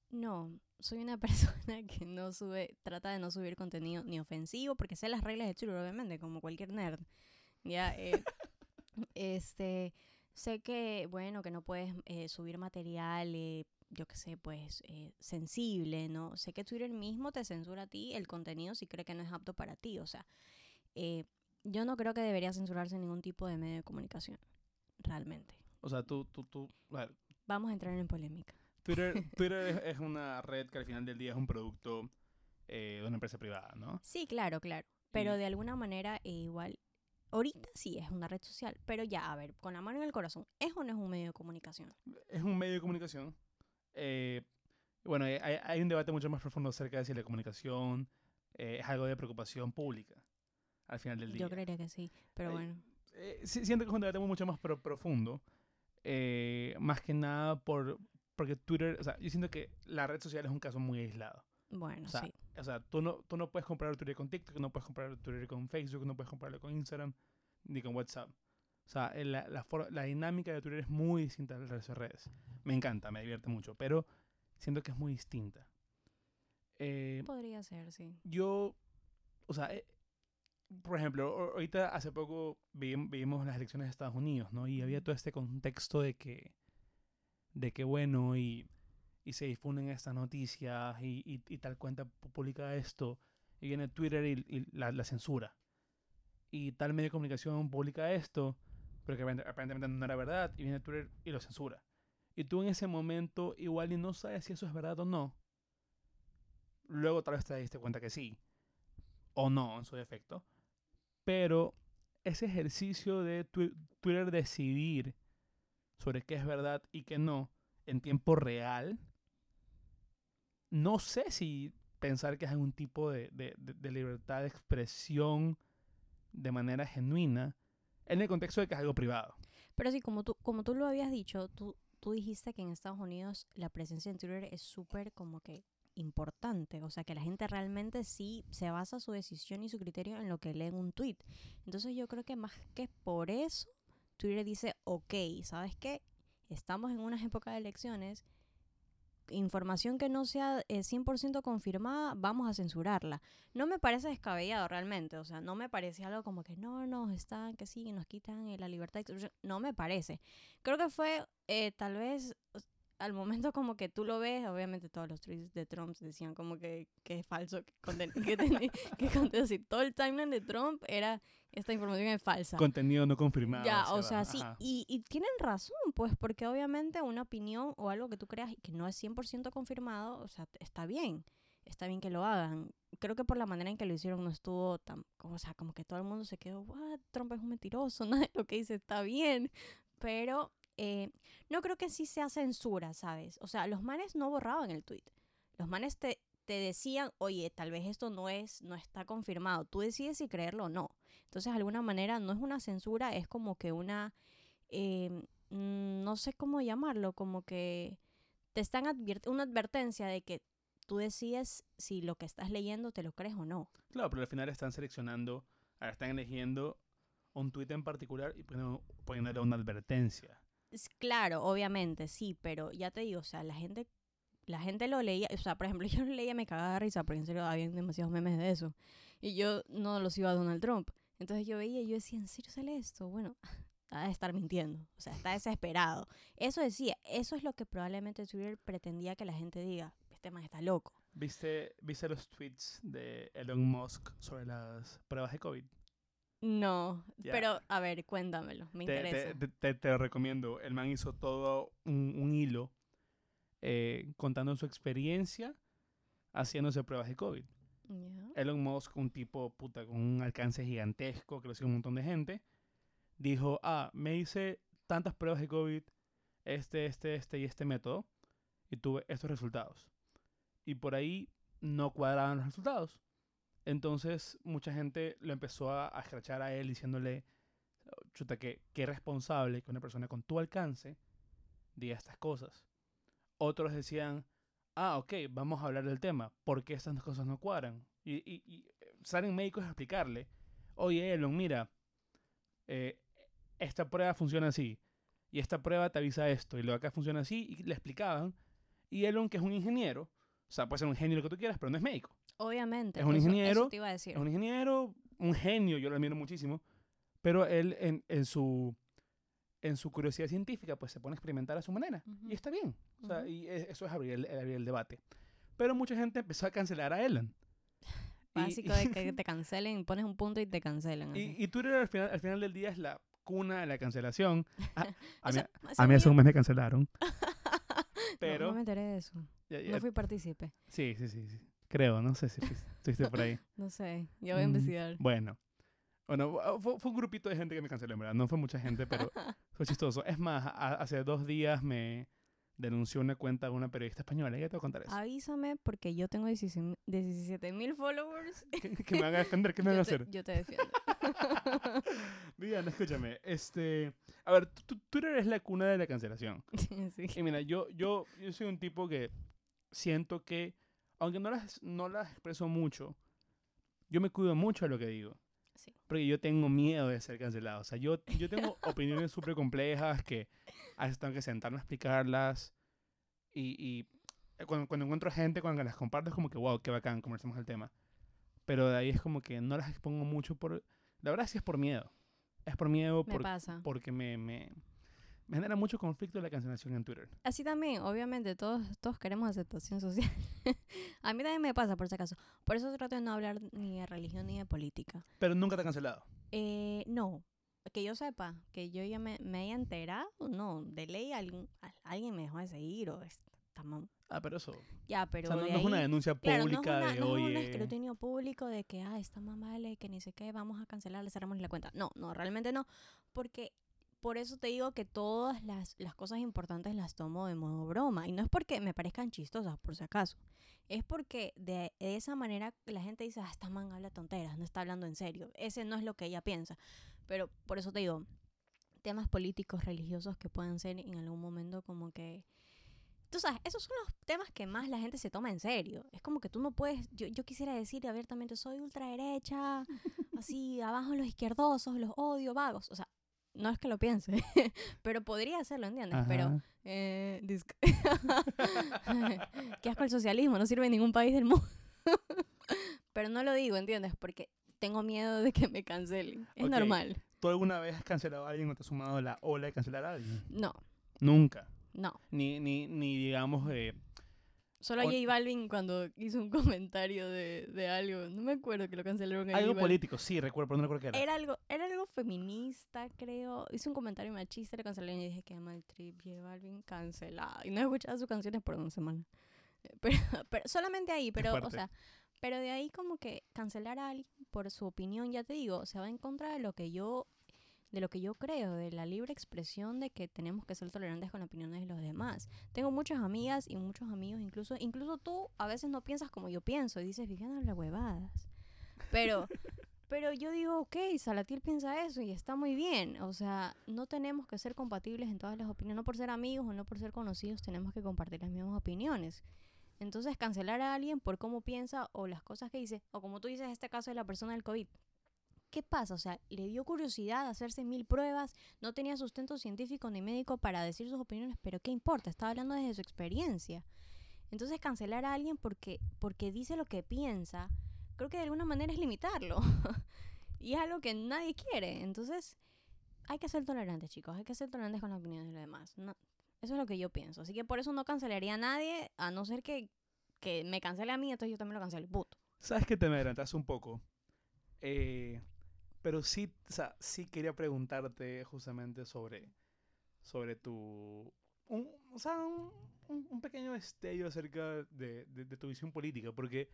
No, soy una persona que no sube, trata de no subir contenido ni ofensivo, porque sé las reglas de Twitter, obviamente, como cualquier nerd. Ya, eh, este, sé que, bueno, que no puedes eh, subir material, eh, yo qué sé, pues, eh, sensible, ¿no? Sé que Twitter mismo te censura a ti el contenido si cree que no es apto para ti, o sea, yo no creo que debería censurarse ningún tipo de medio de comunicación, realmente. O sea, tú, tú, tú, Vamos a entrar en polémica. Twitter, Twitter es, una red que al final del día es un producto de una empresa privada, ¿no? Sí, claro, claro. Pero de alguna manera eh, igual, ahorita sí es una red social, pero ya, a ver, con la mano en el corazón, ¿es o no es un medio de comunicación? Es un medio de comunicación. eh, bueno, hay, hay un debate mucho más profundo acerca de si la comunicación eh, es algo de preocupación pública al final del día. Yo creería que sí, pero Ay, bueno. Eh, sí- siento que es un debate mucho más pro- profundo. eh, más que nada por porque Twitter, o sea, yo siento que la red social es un caso muy aislado. Bueno, O sea, sí. O sea, tú no, tú no puedes comprar Twitter con TikTok, no puedes comprar Twitter con Facebook, no puedes comprarlo con Instagram, ni con WhatsApp. O sea, la, la, dinámica de Twitter es muy distinta al resto de redes. Me encanta, me divierte mucho, pero siento que es muy distinta. Eh, Podría ser, sí. yo, o sea, eh, por ejemplo, ahorita hace poco vi- vimos las elecciones de Estados Unidos, ¿no? Y había todo este contexto de que, de que bueno, y, y se difunden estas noticias y, y, y tal cuenta pu- publica esto, y viene Twitter y, y la, la censura. Y tal medio de comunicación publica esto, pero que aparent- aparentemente no era verdad, y viene Twitter y lo censura. Y tú en ese momento igual y no sabes si eso es verdad o no. Luego tal vez te diste cuenta que sí. O no, en su defecto. Pero ese ejercicio de twi- Twitter decidir sobre qué es verdad y qué no en tiempo real, no sé si pensar que es algún tipo de, de- libertad de expresión de manera genuina en el contexto de que es algo privado. Pero sí, como tú, como tú lo habías dicho, tú, tú dijiste que en Estados Unidos la presencia en Twitter es súper como que importante. O sea, que la gente realmente sí se basa su decisión y su criterio en lo que lee en un tweet. Entonces yo creo que más que por eso, Twitter dice, ok, ¿sabes qué? Estamos en unas épocas de elecciones. Información que no sea eh, 100% confirmada, vamos a censurarla. No me parece descabellado realmente, o sea, no me parece algo como que no, nos están, que sí, nos quitan eh, la libertad de expresión. No me parece. Creo que fue eh, tal vez al momento como que tú lo ves, obviamente todos los tweets de Trump decían como que, que es falso, que, conten- que, que así. Todo el timeline de Trump era, esta información es falsa. Contenido no confirmado. Ya, o sea, sí, y, y tienen razón, pues, porque obviamente una opinión o algo que tú creas y que no es 100% confirmado, o sea, está bien, está bien que lo hagan. Creo que por la manera en que lo hicieron no estuvo tan, como, o sea, como que todo el mundo se quedó, what, Trump es un mentiroso, nada de lo que dice está bien, pero eh, no creo que sí sea censura, ¿sabes? O sea, los manes no borraban el tweet, los manes te, te decían, oye, tal vez esto no es, no está confirmado, tú decides si creerlo o no. Entonces, de alguna manera, no es una censura, es como que una, eh, no sé cómo llamarlo, como que te están una advertencia de que tú decides si lo que estás leyendo te lo crees o no. Claro, pero al final están seleccionando, están eligiendo un tweet en particular y poniéndole una advertencia. Claro, obviamente, sí, pero ya te digo, o sea, la gente, la gente lo leía, o sea, por ejemplo, yo lo leía me cagaba de risa, porque en serio había demasiados memes de eso. Y yo no los iba a Donald Trump. Entonces yo veía y yo decía, ¿en serio sale esto? Bueno, ha de estar mintiendo, o sea, está desesperado. Eso decía, eso es lo que probablemente Twitter pretendía que la gente diga, este man está loco. ¿Viste, ¿Viste los tweets de Elon Musk sobre las pruebas de COVID? No, pero a ver, cuéntamelo, me Te, interesa. te, te- te- te lo recomiendo. El man hizo todo un, un hilo eh, contando su experiencia haciéndose pruebas de COVID. Elon Musk, un tipo puta con un alcance gigantesco, que lo sigue un montón de gente, dijo, ah, me hice tantas pruebas de COVID, este, este, este y este método, y tuve estos resultados. Y por ahí no cuadraban los resultados. Entonces mucha gente lo empezó a, a escrachar a él diciéndole, chuta, que qué responsable que una persona con tu alcance diga estas cosas. Otros decían, ah, ok, vamos a hablar del tema, ¿por qué estas cosas no cuadran? Y, y- y, eh, salen médicos a explicarle, oye, Elon, mira, eh, esta prueba funciona así, y esta prueba te avisa esto, y lo acá funciona así, y le explicaban. Y Elon, que es un ingeniero, o sea, puede ser un genio lo que tú quieras, pero no es médico. Obviamente. Es un eso- ingeniero, Eso te iba a decir. Es un ingeniero, un genio, yo lo admiro muchísimo, pero él en, en su en su curiosidad científica pues se pone a experimentar a su manera Ujú. y está bien. O sea, Ujú. y e- eso es abrir el, abrir el debate. Pero mucha gente empezó a cancelar a. Y- Básico de que te cancelen, pones un punto y te cancelan. Y, y Twitter al final, al final del día es la cuna de la cancelación. A, a mí, a mí hace un mes me cancelaron. no, Pero... no me enteré de eso. ya- ya- No fui partícipe. sí, sí, sí, sí. Creo, no sé si estuviste por ahí. No sé. Yo voy a Mm, investigar. Bueno. Bueno, fue, fue un grupito de gente que me canceló, en verdad. No fue mucha gente, pero fue chistoso. Es más, a- hace dos días me denunció una cuenta de una periodista española. Ya te voy a contar eso. Avísame porque yo tengo 17 mil followers. ¿Qué, qué me van a defender? ¿Qué me van a hacer? yo te defiendo. Diana, escúchame. Este, a ver, tu- Twitter es la cuna de la cancelación. sí. Y mira, yo, yo, yo soy un tipo que siento que, aunque no las, no las expreso mucho, yo me cuido mucho de lo que digo. Sí. Porque yo tengo miedo de ser cancelado. O sea, yo, yo tengo opiniones súper complejas que a veces tengo que sentarme a explicarlas. Y, y cuando, cuando encuentro gente con la que las comparto es como que, wow, qué bacán, conversamos el tema. Pero de ahí es como que no las expongo mucho por... La verdad sí es por miedo. Es por miedo Me por- pasa. porque me, me, me genera mucho conflicto la cancelación en Twitter. Así también, obviamente, todos, todos queremos aceptación social. a mí también me pasa, por si acaso. Por eso trato de no hablar ni de religión ni de política. Pero nunca te ha cancelado. Eh, no, que yo sepa, que yo ya me, me haya enterado, no, de ley algún, al- alguien me dejó de seguir o está mal. Ah, pero eso. Ya, pero o sea, no, de no es una denuncia Claro, no es, pública una, de no es un escrutinio público de que, ah, está más vale, que ni sé qué, vamos a cancelarle, cerramos la cuenta. No, no, realmente no. Porque por eso te digo que todas las, las cosas importantes las tomo de modo broma. Y no es porque me parezcan chistosas, por si acaso. Es porque de, de esa manera la gente dice, ah, esta man habla tonteras, no está hablando en serio. Ese no es lo que ella piensa. Pero por eso te digo, temas políticos, religiosos que puedan ser en algún momento como que tú sabes, esos son los temas que más la gente se toma en serio. Es como que tú no puedes, yo, yo quisiera decir abiertamente, soy ultraderecha, así, abajo los izquierdosos, los odio, vagos. O sea, no es que lo piense, pero podría hacerlo, ¿entiendes? Pero, eh, qué asco el socialismo, no sirve en ningún país del mundo. pero no lo digo, ¿entiendes? Porque tengo miedo de que me cancelen. Es normal. ¿Tú alguna vez has cancelado a alguien o te has sumado a la ola de cancelar a alguien? No, Nunca. no. Ni, ni, ni digamos, eh, Solo a J Balvin cuando hizo un comentario de, de algo. No me acuerdo que lo cancelaron a algo político. Sí, recuerdo, pero no recuerdo qué era. Era algo, era algo feminista, creo. Hizo un comentario machista, le cancelaron y dije que mal trip, J Balvin cancelado. Y no he escuchado sus canciones por una semana. Eh, Pero, pero solamente ahí, pero, o sea, pero de ahí como que cancelar a alguien por su opinión, ya te digo, se va en contra de lo que yo, de lo que yo creo, de la libre expresión de que tenemos que ser tolerantes con las opiniones de los demás. Tengo muchas amigas y muchos amigos, incluso, incluso tú a veces no piensas como yo pienso y dices, Viviana habla huevadas. Pero, pero yo digo, ok, Salatiel piensa eso y está muy bien. O sea, no tenemos que ser compatibles en todas las opiniones. No por ser amigos o no por ser conocidos tenemos que compartir las mismas opiniones. Entonces, cancelar a alguien por cómo piensa o las cosas que dice, o como tú dices, este caso de la persona del COVID. ¿Qué pasa? O sea, le dio curiosidad hacerse mil pruebas, no tenía sustento científico ni médico para decir sus opiniones, pero ¿qué importa? Estaba hablando desde su experiencia. Entonces, cancelar a alguien porque, porque dice lo que piensa, creo que de alguna manera es limitarlo. y es algo que nadie quiere. Entonces, hay que ser tolerantes, chicos. Hay que ser tolerantes con las opiniones de los demás. No, eso es lo que yo pienso. Así que por eso no cancelaría a nadie, a no ser que, que me cancele a mí, entonces yo también lo cancelo. Puto. Sabes que te me adelantaste un poco. Eh, pero sí, o sea, sí quería preguntarte justamente sobre, sobre tu. Un, o sea, un, un- pequeño destello acerca de, de- de tu visión política. Porque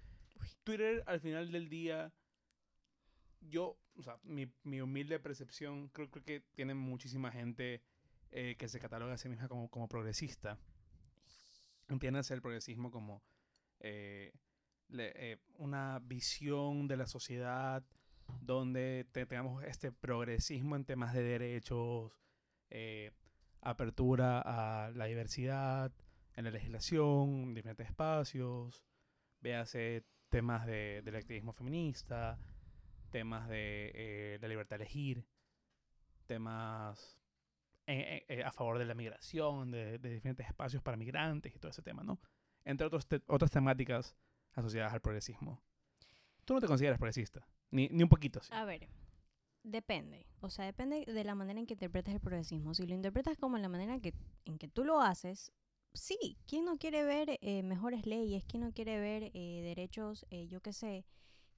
Twitter, al final del día, yo, o sea, mi, mi humilde percepción, creo, creo que tiene muchísima gente eh, que se cataloga a sí misma como, como progresista. Entiendes el progresismo como eh, le- eh, una visión de la sociedad donde te- tengamos este progresismo en temas de derechos, eh, apertura a la diversidad en la legislación, en diferentes espacios, véase temas de, del activismo feminista, temas de eh, la libertad de elegir, temas eh, a favor de la migración, de, diferentes espacios para migrantes y todo ese tema, ¿no? Entre otros otras temáticas asociadas al progresismo. Tú no te consideras progresista, ni, ni un poquito. A ver, depende. O sea, depende de la manera en que interpretas el progresismo. Si lo interpretas como la manera que, en que tú lo haces, sí. ¿Quién no quiere ver eh, mejores leyes? ¿Quién no quiere ver eh, derechos, eh, yo qué sé,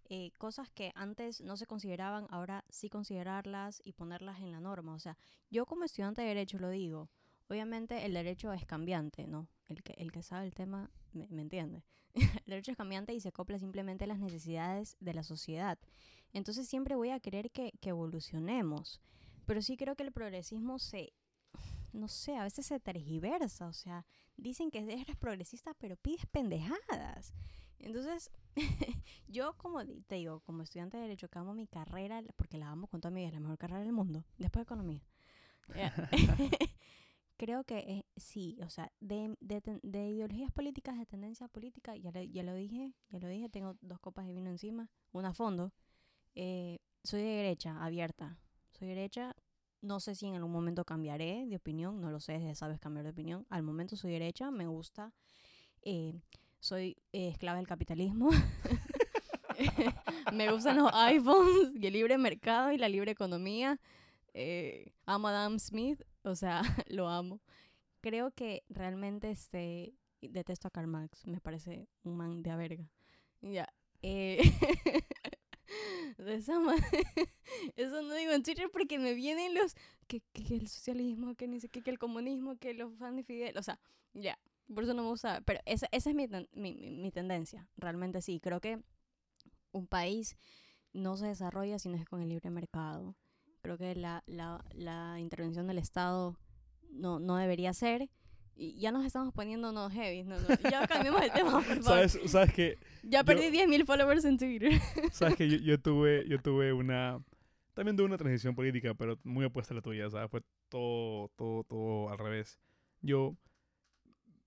eh, cosas que antes no se consideraban, ahora sí considerarlas y ponerlas en la norma? O sea, yo como estudiante de derecho lo digo. Obviamente el derecho es cambiante, ¿no? El que, el que sabe el tema me, me entiende. el derecho es cambiante y se acopla simplemente a las necesidades de la sociedad. Entonces siempre voy a querer que, que evolucionemos. Pero sí creo que el progresismo se, no sé, a veces se tergiversa. O sea, dicen que eres progresista, pero pides pendejadas. Entonces, yo como te digo, como estudiante de Derecho, que amo mi carrera, porque la amo con toda mi vida, es la mejor carrera del mundo, después de Economía. Ya. Creo que eh, sí, o sea, de, de, de ideologías políticas, de tendencia política, ya, le- ya lo dije, ya lo dije, tengo dos copas de vino encima, una a fondo. Eh, soy de derecha, abierta. Soy derecha. No sé si en algún momento cambiaré de opinión, no lo sé, ya sabes cambiar de opinión. Al momento soy derecha, me gusta. eh, soy eh, esclava del capitalismo. me gustan los iPhones y el libre mercado y la libre economía. Eh, amo a Adam Smith, o sea, lo amo. Creo que realmente este, detesto a Karl Marx, me parece un man de a verga. Ya. eh, de esa manera. Eso no digo en Twitter porque me vienen los. Que, que, el socialismo, que ni que el comunismo, que los fans de Fidel. O sea, ya. Por eso no me gusta. Pero esa, esa es mi, mi, mi, mi tendencia. Realmente sí. Creo que un país no se desarrolla si no es con el libre mercado. Creo que la, la, la intervención del Estado no, no debería ser. Y ya nos estamos poniendo no heavy. No, no. Ya cambiamos el tema, por favor. ¿Sabes, sabes que, Ya perdí 10.000 followers en Twitter. sabes que yo, yo tuve, yo tuve una... También tuve una transición política, pero muy opuesta a la tuya, ¿sabes? Fue todo, todo, todo al revés. Yo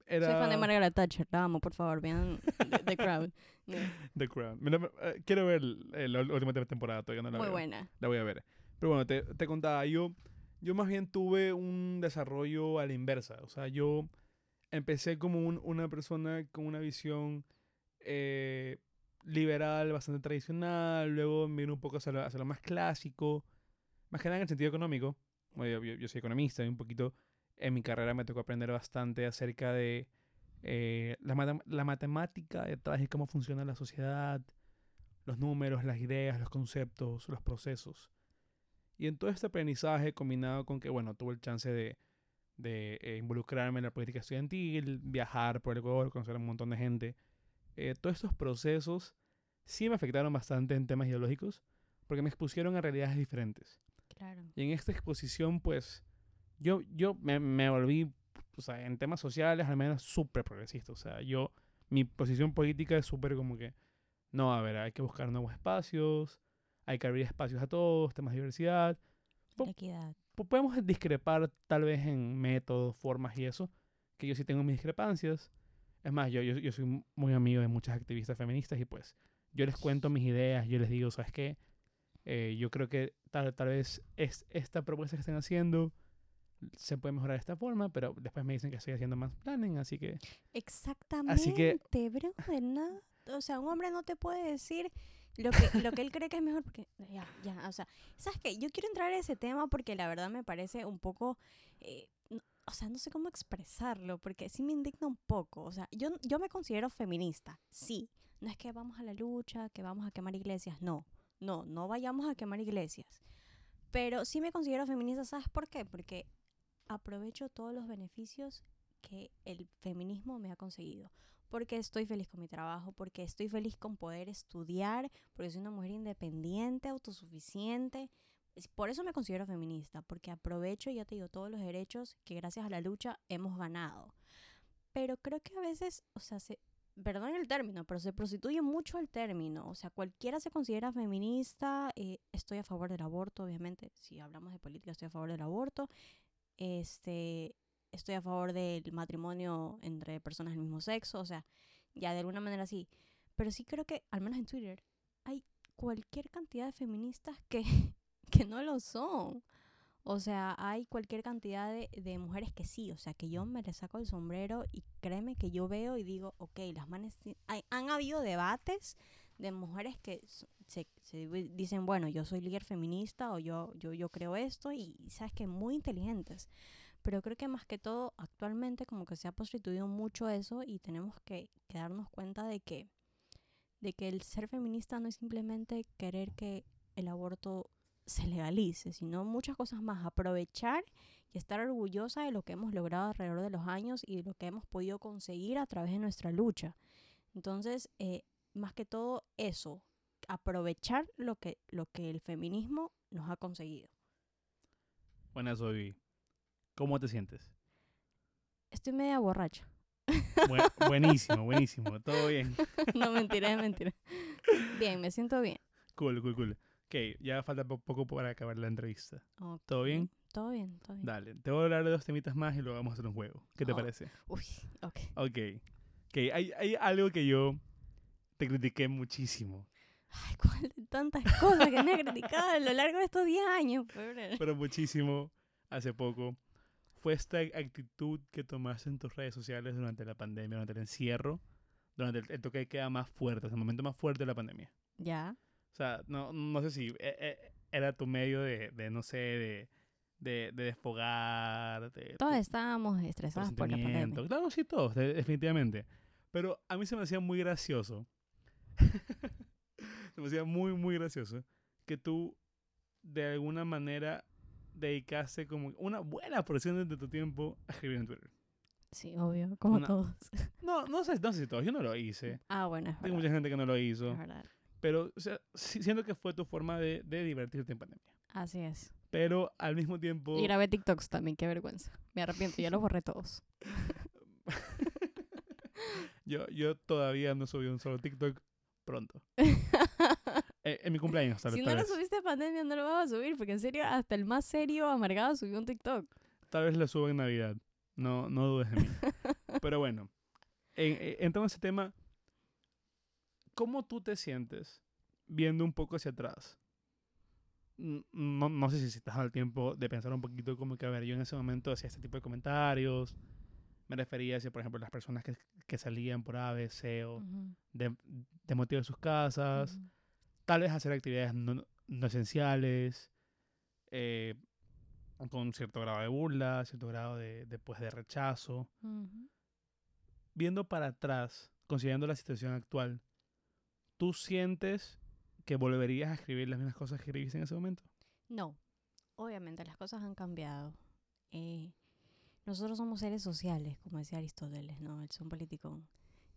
era... Soy fan de Margaret Thatcher, la amo, por favor, vean The, The Crowd. No, The Crown. Eh, quiero ver la última temporada, todavía no la Muy veo. buena. La voy a ver. Pero bueno, te, te contaba, yo, yo más bien tuve un desarrollo a la inversa. O sea, yo empecé como un- una persona con una visión eh, liberal, bastante tradicional. Luego me vine un poco hacia lo, hacia lo más clásico. Más que nada en el sentido económico. Yo, soy economista y un poquito en mi carrera me tocó aprender bastante acerca de eh, la, matem- la matemática detrás de cómo funciona la sociedad, los números, las ideas, los conceptos, los procesos. Y en todo este aprendizaje combinado con que, bueno, tuve el chance de, de eh, involucrarme en la política estudiantil, viajar por el Ecuador, conocer a un montón de gente, eh, todos estos procesos sí me afectaron bastante en temas ideológicos porque me expusieron a realidades diferentes. Claro. Y en esta exposición, pues, yo, yo me, me volví, o sea, en temas sociales al menos súper progresista. O sea, yo, mi posición política es súper como que, no, a ver, hay que buscar nuevos espacios, hay que abrir espacios a todos, temas de diversidad. Equidad. Po- Podemos discrepar tal vez en métodos, formas y eso, que yo sí tengo mis discrepancias. Es más, yo, yo, yo soy muy amigo de muchas activistas feministas y pues yo les cuento mis ideas, yo les digo, ¿sabes qué? Eh, yo creo que tal, tal vez es esta propuesta que están haciendo se puede mejorar de esta forma, pero después me dicen que estoy haciendo más planning, así que Exactamente, que- brother, nada. O sea, un hombre no te puede decir lo que, lo que él cree que es mejor, porque ya, ya, o sea, ¿sabes qué? Yo quiero entrar a ese tema porque la verdad me parece un poco, eh, no- o sea, no sé cómo expresarlo, porque sí me indigna un poco. O sea, yo, yo me considero feminista, sí. No es que vamos a la lucha, que vamos a quemar iglesias, no. No, no vayamos a quemar iglesias. Pero sí me considero feminista, ¿sabes por qué? Porque aprovecho todos los beneficios que el feminismo me ha conseguido. Porque estoy feliz con mi trabajo, porque estoy feliz con poder estudiar, porque soy una mujer independiente, autosuficiente. Por eso me considero feminista, porque aprovecho, ya te digo, todos los derechos que gracias a la lucha hemos ganado. Pero creo que a veces, o sea, se, perdón el término, pero se prostituye mucho el término. O sea, cualquiera se considera feminista. eh, estoy a favor del aborto, obviamente. Si hablamos de política, estoy a favor del aborto. Este, estoy a favor del matrimonio entre personas del mismo sexo. O sea, ya de alguna manera sí. Pero sí creo que, al menos en Twitter, hay cualquier cantidad de feministas que, que no lo son. O sea, hay cualquier cantidad de, de mujeres que sí, o sea, que yo me le saco el sombrero y créeme que yo veo y digo, ok, las manes... hay- han habido debates de mujeres que se, se di- dicen, bueno, yo soy líder feminista o yo, yo, yo creo esto y, sabes que muy inteligentes. Pero creo que más que todo, actualmente como que se ha prostituido mucho eso y tenemos que, darnos cuenta de que, de que el ser feminista no es simplemente querer que el aborto se legalice, sino muchas cosas más. Aprovechar y estar orgullosa de lo que hemos logrado alrededor de los años y de lo que hemos podido conseguir a través de nuestra lucha. Entonces, eh, más que todo eso, aprovechar lo que, lo que el feminismo nos ha conseguido. Buenas, Obi. ¿Cómo te sientes? Estoy media borracha. Buen- buenísimo, buenísimo. Todo bien. no, mentira, es mentira. Bien, me siento bien. Cool, cool, cool. Ok, ya falta po- poco para acabar la entrevista. ¿Todo bien? Todo bien, todo bien. Dale, te voy a hablar de dos temitas más y luego vamos a hacer un juego. ¿Qué te Oh. parece? Uy, ok. Ok. Ok, hay, hay algo que yo te critiqué muchísimo. Ay, ¿cuál de tantas cosas que me ha criticado a lo largo de estos 10 años? pobre? pero muchísimo hace poco, fue esta actitud que tomaste en tus redes sociales durante la pandemia, durante el encierro, durante el, el toque de queda más fuerte, el momento más fuerte de la pandemia. Ya. O sea, no, no sé si eh, eh, era tu medio de, de, no sé, de, de, de desfogar, de Todos estábamos estresados por la pandemia. Claro, sí, todos, de- definitivamente. Pero a mí se me hacía muy gracioso. se me hacía muy, muy gracioso que tú, de alguna manera, dedicaste como una buena porción de tu tiempo a escribir en Twitter. Sí, obvio, como Una- todos. No, no sé, no sé si todos, yo no lo hice. Ah, bueno, es Tengo verdad. mucha gente que no lo hizo. Es verdad. Pero, o sea, siento que fue tu forma de, de divertirte en pandemia. Así es. Pero al mismo tiempo... Y grabé TikToks también, qué vergüenza. Me arrepiento, ya los borré todos. yo, yo todavía no subí un solo TikTok pronto. Eh, en mi cumpleaños, tal, si tal no lo subiste a pandemia, no lo vas a subir, porque en serio, hasta el más serio, amargado, subió un TikTok. Tal vez lo suba en Navidad. No, no dudes de mí. Pero bueno, en, eh, entrando en ese tema, ¿cómo tú te sientes viendo un poco hacia atrás? No, no sé si estás al tiempo de pensar un poquito como que, a ver, yo en ese momento hacía este tipo de comentarios. Me refería hacia, por ejemplo, las personas que, que salían por ABC o Ujú, de, de motivo de sus casas. Tal vez hacer actividades no, no esenciales. eh, con cierto grado de burla, cierto grado de, de, pues, de rechazo Ujú. viendo para atrás, considerando la situación actual, ¿tú sientes que volverías a escribir las mismas cosas que escribiste en ese momento? No, obviamente las cosas han cambiado. Eh, nosotros somos seres sociales, como decía Aristóteles, ¿no? El son político.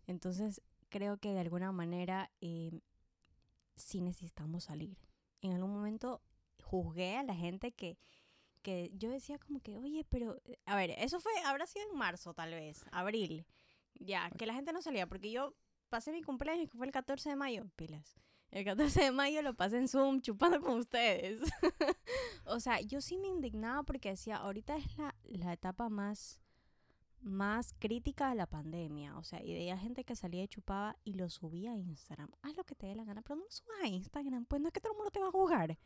Entonces, creo que de alguna manera eh, sí necesitamos salir. En algún momento juzgué a la gente que, que yo decía como que, oye, pero, a ver, eso fue, habrá sido en marzo tal vez, abril, ya, que la gente no salía, porque yo pasé mi cumpleaños, que fue el 14 de mayo, pilas. El 14 de mayo lo pasé en Zoom chupando con ustedes. o sea, yo sí me indignaba porque decía, ahorita es la, la etapa más, más crítica de la pandemia. O sea, y veía gente que salía y chupaba y lo subía a Instagram. Haz lo que te dé la gana, pero no lo subas a Instagram, pues no es que todo el mundo te va a jugar.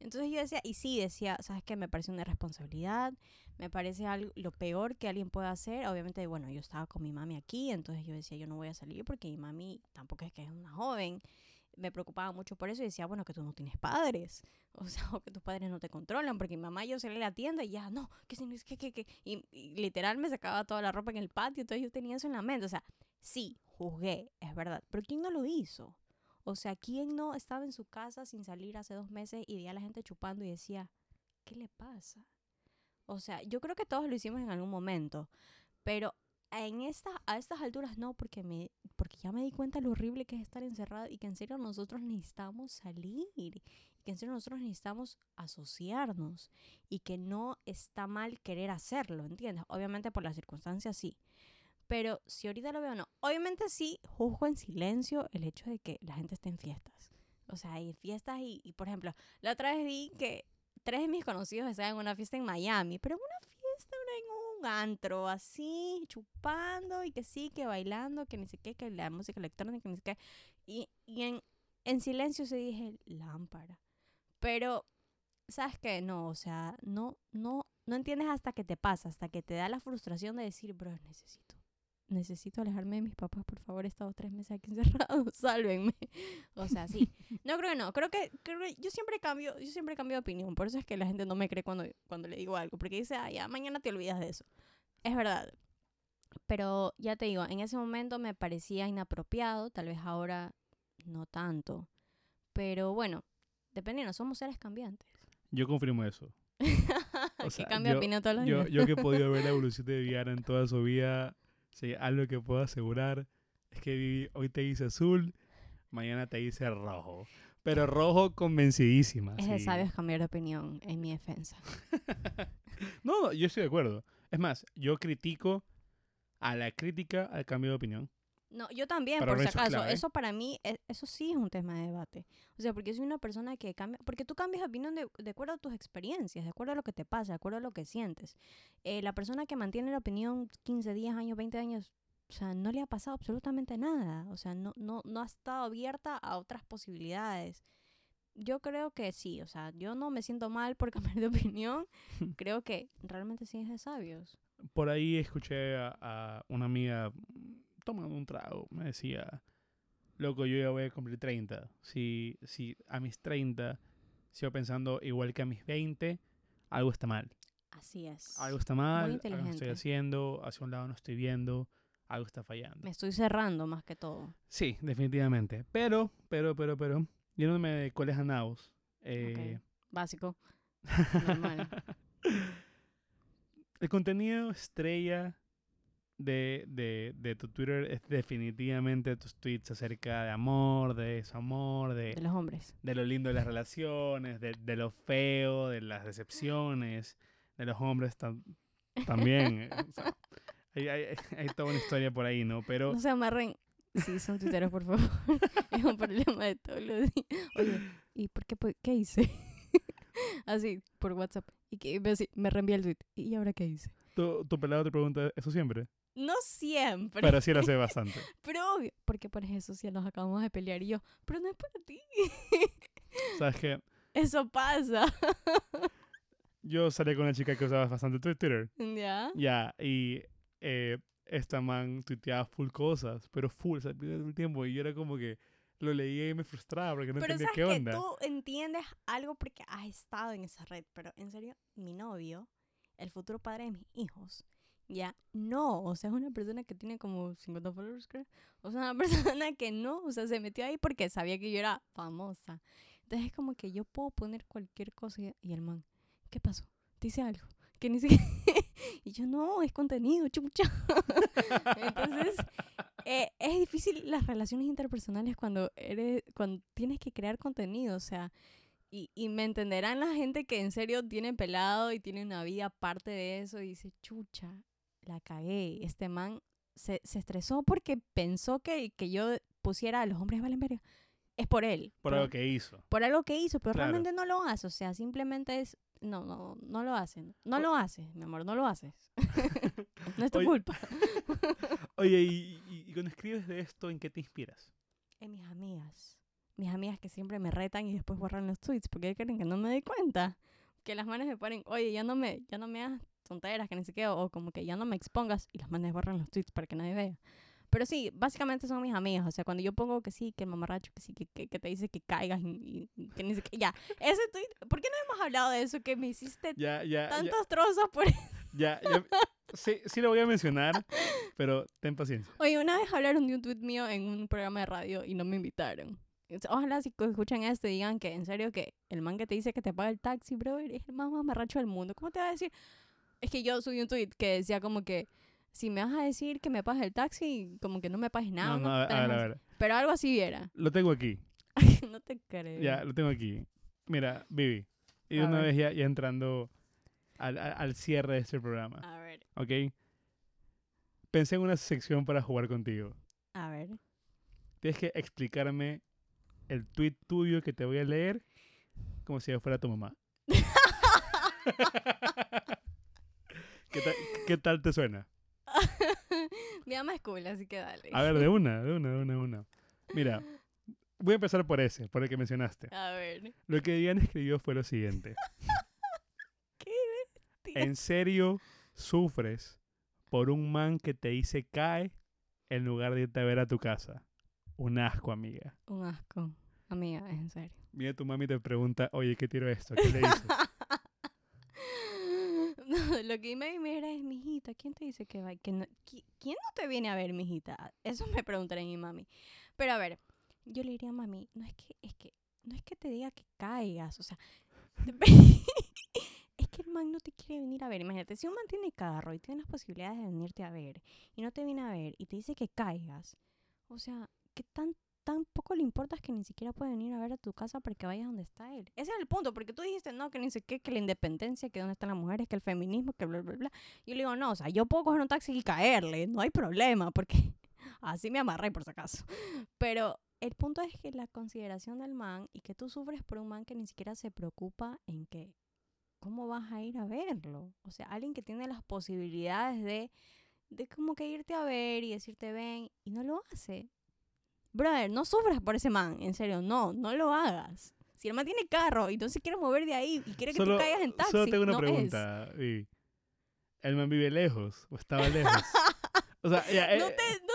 Entonces yo decía, y sí, decía, ¿sabes qué? Me parece una irresponsabilidad, me parece algo, lo peor que alguien puede hacer. Obviamente, bueno, yo estaba con mi mami aquí, entonces yo decía, yo no voy a salir porque mi mami tampoco es que es una joven. Me preocupaba mucho por eso y decía, bueno, que tú no tienes padres, o sea, o que tus padres no te controlan, porque mi mamá yo salí a la tienda y ya, no, que si que, que, que, y, y literal me sacaba toda la ropa en el patio, entonces yo tenía eso en la mente, o sea, sí, juzgué, es verdad, pero ¿quién no lo hizo? O sea, ¿quién no estaba en su casa sin salir hace dos meses y veía a la gente chupando y decía, ¿qué le pasa? O sea, yo creo que todos lo hicimos en algún momento, pero en esta, a estas alturas no, porque, me, porque ya me di cuenta lo horrible que es estar encerrado y que en serio nosotros necesitamos salir y que en serio nosotros necesitamos asociarnos y que no está mal querer hacerlo, ¿entiendes? Obviamente por las circunstancias sí. Pero si ahorita lo veo, no. Obviamente sí juzgo en silencio el hecho de que la gente esté en fiestas. O sea, hay fiestas y, y, por ejemplo, la otra vez vi que tres de mis conocidos estaban en una fiesta en Miami, pero en una un antro, así, chupando y que sí, que bailando, que ni sé qué, que la música electrónica, que ni sé qué. Y, y en, en silencio se dije, lámpara. Pero ¿sabes qué? No, o sea, no, no, no entiendes hasta que te pasa, hasta que te da la frustración de decir, bro, necesito, necesito alejarme de mis papás, por favor, he estado tres meses aquí encerrado, sálvenme. O sea, sí. No creo que no, creo que, creo que yo siempre cambio, yo siempre cambio de opinión, por eso es que la gente no me cree cuando, cuando le digo algo, porque dice, ah, ya, mañana te olvidas de eso. Es verdad. Pero ya te digo, en ese momento me parecía inapropiado, tal vez ahora no tanto. Pero bueno, dependiendo, somos seres cambiantes. Yo confirmo eso. O que sea, cambia de yo- opinión todos los Yo, días. yo que he podido ver la evolución de Viviana en toda su vida, sí, algo que puedo asegurar es que hoy te dice azul, mañana te dice rojo. Pero rojo convencidísima. es de sí. sabios cambiar de opinión en mi defensa. No, no, yo estoy de acuerdo. Es más, yo critico a la crítica al cambio de opinión. No, yo también, Para por si acaso. clave. Eso para mí, e- eso sí es un tema de debate. O sea, porque soy una persona que cambia, porque tú cambias de opinión de, de acuerdo a tus experiencias, de acuerdo a lo que te pasa, de acuerdo a lo que sientes. Eh, la persona que mantiene la opinión 15, 10 años, 20 años, o sea, no le ha pasado absolutamente nada. O sea, no, no, no ha estado abierta a otras posibilidades. Yo creo que sí, o sea, yo no me siento mal por cambiar de opinión. creo que realmente sí es de sabios. Por ahí escuché a, a una amiga tomando un trago. Me decía, loco, yo ya voy a cumplir 30. Si, si a mis 30 sigo pensando igual que a mis 20, algo está mal. Así es. Algo está mal, algo no estoy haciendo, hacia un lado no estoy viendo, algo está fallando. Me estoy cerrando más que todo. Sí, definitivamente. Pero, pero, pero, pero, yéndome de cuáles anaos. Eh, Básico. Normal. El contenido estrella de, de, de tu Twitter es definitivamente tus tweets acerca de amor, de desamor, de, de los hombres. de lo lindo de las relaciones, de, de lo feo, de las decepciones, de los hombres tam- también. eh, o sea, hay, hay, hay toda una historia por ahí, ¿no? Pero No se amarren. Sí, son tuiteros, por favor. es un problema de todos los días. Oye, ¿y por qué, qué hice? Así, por WhatsApp. Y que así, me reenvía el tweet. ¿Y ahora qué hice? tu, tu pelado te pregunta eso siempre. No siempre. Pero sí lo sé bastante. Pero obvio. Porque por eso sí nos acabamos de pelear. Y yo, pero no es para ti. ¿Sabes qué? Eso pasa. Yo salí con una chica que usaba bastante Twitter. ¿Ya? Ya, y eh, esta man tuiteaba full cosas, pero full, o sea, el tiempo. Y yo era como que lo leía y me frustraba porque no Pero entendía qué que onda. tú entiendes algo porque has estado en esa red. Pero en serio, mi novio, el futuro padre de mis hijos, ya no. O sea, es una persona que tiene como 50 followers, creo. O sea, una persona que no. O sea, se metió ahí porque sabía que yo era famosa. Entonces es como que yo puedo poner cualquier cosa y, el man, ¿qué pasó? ¿Te hice algo? Que ni siquiera... y yo, no, es contenido, chucha. Entonces, eh, es difícil las relaciones interpersonales cuando eres, cuando tienes que crear contenido, o sea, y, y me entenderán la gente que en serio tiene pelado y tiene una vida aparte de eso y dice, chucha, la cagué, este man se, se estresó porque pensó que, que yo pusiera a los hombres valen verga. Es por él. Por algo que hizo. por algo que hizo, pero Claro. realmente no lo hace, o sea, simplemente es, no, no, no lo hacen, no lo haces, mi amor, no lo haces. no es tu Oye. culpa. Oye, y, y- y cuando escribes de esto, ¿en qué te inspiras? En mis amigas. Mis amigas que siempre me retan y después borran los tweets porque creen que no me doy cuenta. Que las manes me ponen, oye, ya no me, ya no me hagas tonteras, que ni siquiera, o como que ya no me expongas y las manes borran los tweets para que nadie vea. Pero sí, básicamente son mis amigas. O sea, cuando yo pongo que sí, que el mamarracho, que sí, que, que, que te dice que caigas y, y que ni siquiera. Ya, ese tweet, ¿por qué no hemos hablado de eso? Que me hiciste Ya, ya, ya, tantos trozos por ya, ya. Sí, sí lo voy a mencionar, pero ten paciencia. Oye, una vez hablaron de un tweet mío en un programa de radio y no me invitaron. Ojalá si escuchan esto y digan que en serio que el man que te dice que te paga el taxi, bro, es el más mamarracho del mundo. ¿Cómo te va a decir? Es que yo subí un tweet que decía como que si me vas a decir que me pagues el taxi, como que no me pagues nada. No, no, no a ver, a ver, a más". ver. Pero algo así era. Lo tengo aquí. no te creo. Ya, lo tengo aquí. Mira, Vivi. Y A una ver. vez ya, ya entrando al, al- al cierre de este programa. A ver, ¿Ok? Pensé en una sección para jugar contigo. a ver. Tienes que explicarme el tweet tuyo que te voy a leer como si yo fuera tu mamá. ¿Qué, tal- qué tal te suena? Mi mamá es cool, así que dale. A ver, de una, de una, de una, de una. Mira, voy a empezar por ese, por el que mencionaste. A ver. Lo que Diana escribió fue lo siguiente. Qué ¿En serio sufres por un man que te dice cae en lugar de irte a ver a tu casa? Un asco, amiga. Un asco. Amiga, es en serio. Mira, tu mami te pregunta, oye, ¿qué tiro esto? ¿Qué le dices? Lo que me mira es, mijita, ¿quién te dice que va? Que ¿Quién no te viene a ver, mijita? Eso me preguntaría mi mami. Pero a ver, yo le diría a mami, no es que, es que, no es que te diga que caigas, o sea, es que el man no te quiere venir a ver. Imagínate, si un man tiene carro y tiene las posibilidades de venirte a ver y no te viene a ver y te dice que caigas, o sea, ¿qué tan, tan poco le importa es que ni siquiera puede venir a ver a tu casa para que vayas donde está él? Ese es el punto, porque tú dijiste, no, que ni sé qué, que la independencia, que dónde están las mujeres, que el feminismo, que bla, bla, bla. Yo le digo, no, o sea, yo puedo coger un taxi y caerle, no hay problema, porque así me amarré por si acaso. Pero el punto es que la consideración del man y que tú sufres por un man que ni siquiera se preocupa en que, ¿cómo vas a ir a verlo? O sea, alguien que tiene las posibilidades de, de como que irte a ver y decirte ven y no lo hace. Brother, no sufras por ese man, en serio, no, no lo hagas. Si el man tiene carro y no se quiere mover de ahí y quiere que tú caigas en taxi, solo tengo una no pregunta. ¿El man vive lejos o estaba lejos? o sea, ya, No, eh, te, no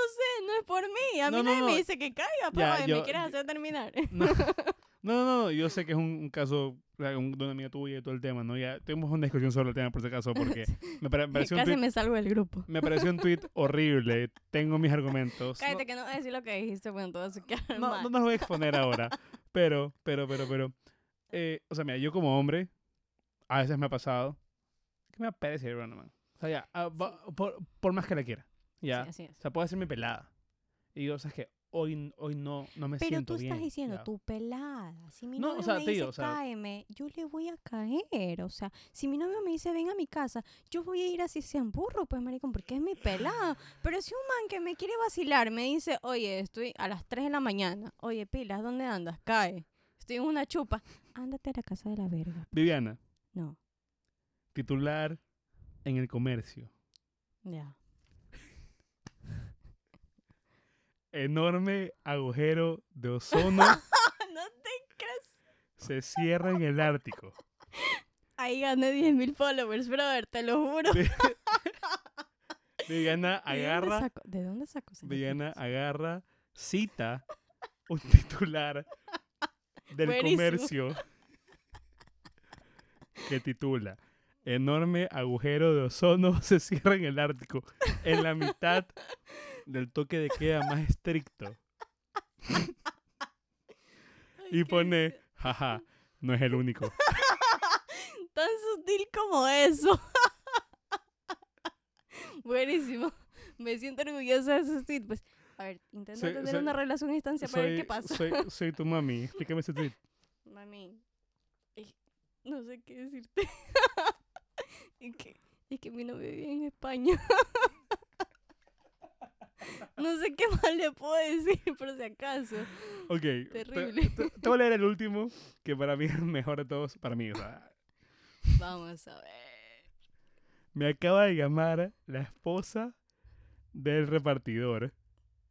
no es por mí. A mí no, no, nadie no. me dice que caiga, Ya, pa, yo- me quieres hacer terminar. No, no, no, no, yo sé que es un, un caso un- de una amiga tuya y todo el tema, ¿no? Ya tuvimos una discusión sobre el tema por si acaso, porque me, pare- pareció un Casi tweet, me salgo del grupo. me pareció un tweet horrible. Tengo mis argumentos. No- Cállate que no voy a decir lo que dijiste, bueno, todo se queda no, mal. no nos voy a exponer ahora. Pero, pero, pero, pero. eh, o sea, mira, yo como hombre, a veces me ha pasado que me una man. O sea, ya, ah, va- por, por más que la quiera. Ya. Sí, así es. O sea, puede hacerme pelada. Y digo, ¿sabes qué? Hoy, hoy no, no me Pero siento tú bien. estás diciendo, ya. tu pelada. Si mi No, o novio sea, me dice, digo, o sea- cáeme, yo le voy a caer. O sea, si mi novio me dice, ven a mi casa, yo voy a ir así sean burro, pues, maricón, porque es mi pelada. Pero si un man que me quiere vacilar me dice, oye, estoy a las 3 de la mañana. Oye, pilas, ¿dónde andas? Cae. Estoy en una chupa. Ándate a la casa de la verga. Viviana, No, titular en el comercio. ya. Enorme agujero de ozono no te crees. se cierra en el Ártico. Ahí gané 10.000 followers, brother, te lo juro. Viviana ¿De dónde agarra, ¿De dónde saco? noticia? agarra, cita un titular del Buenísimo. comercio que titula Enorme agujero de ozono se cierra en el Ártico en la mitad del toque de queda más estricto. Y pone, jaja, no es el único. Tan sutil como eso. Buenísimo. Me siento orgullosa de ese tweet. Pues, a ver, intenta Soy- tener soy- una relación a distancia para ver qué pasa. Soy, soy tu mami, explícame ese tweet. Mami, no sé qué decirte. es, que, es que mi novio vive en España. No sé qué más le puedo decir, por si acaso. Ok, te- Terrible. Te, te voy a leer el último, que para mí es el mejor de todos. Para mí, o sea, Vamos a ver. me acaba de llamar la esposa del repartidor.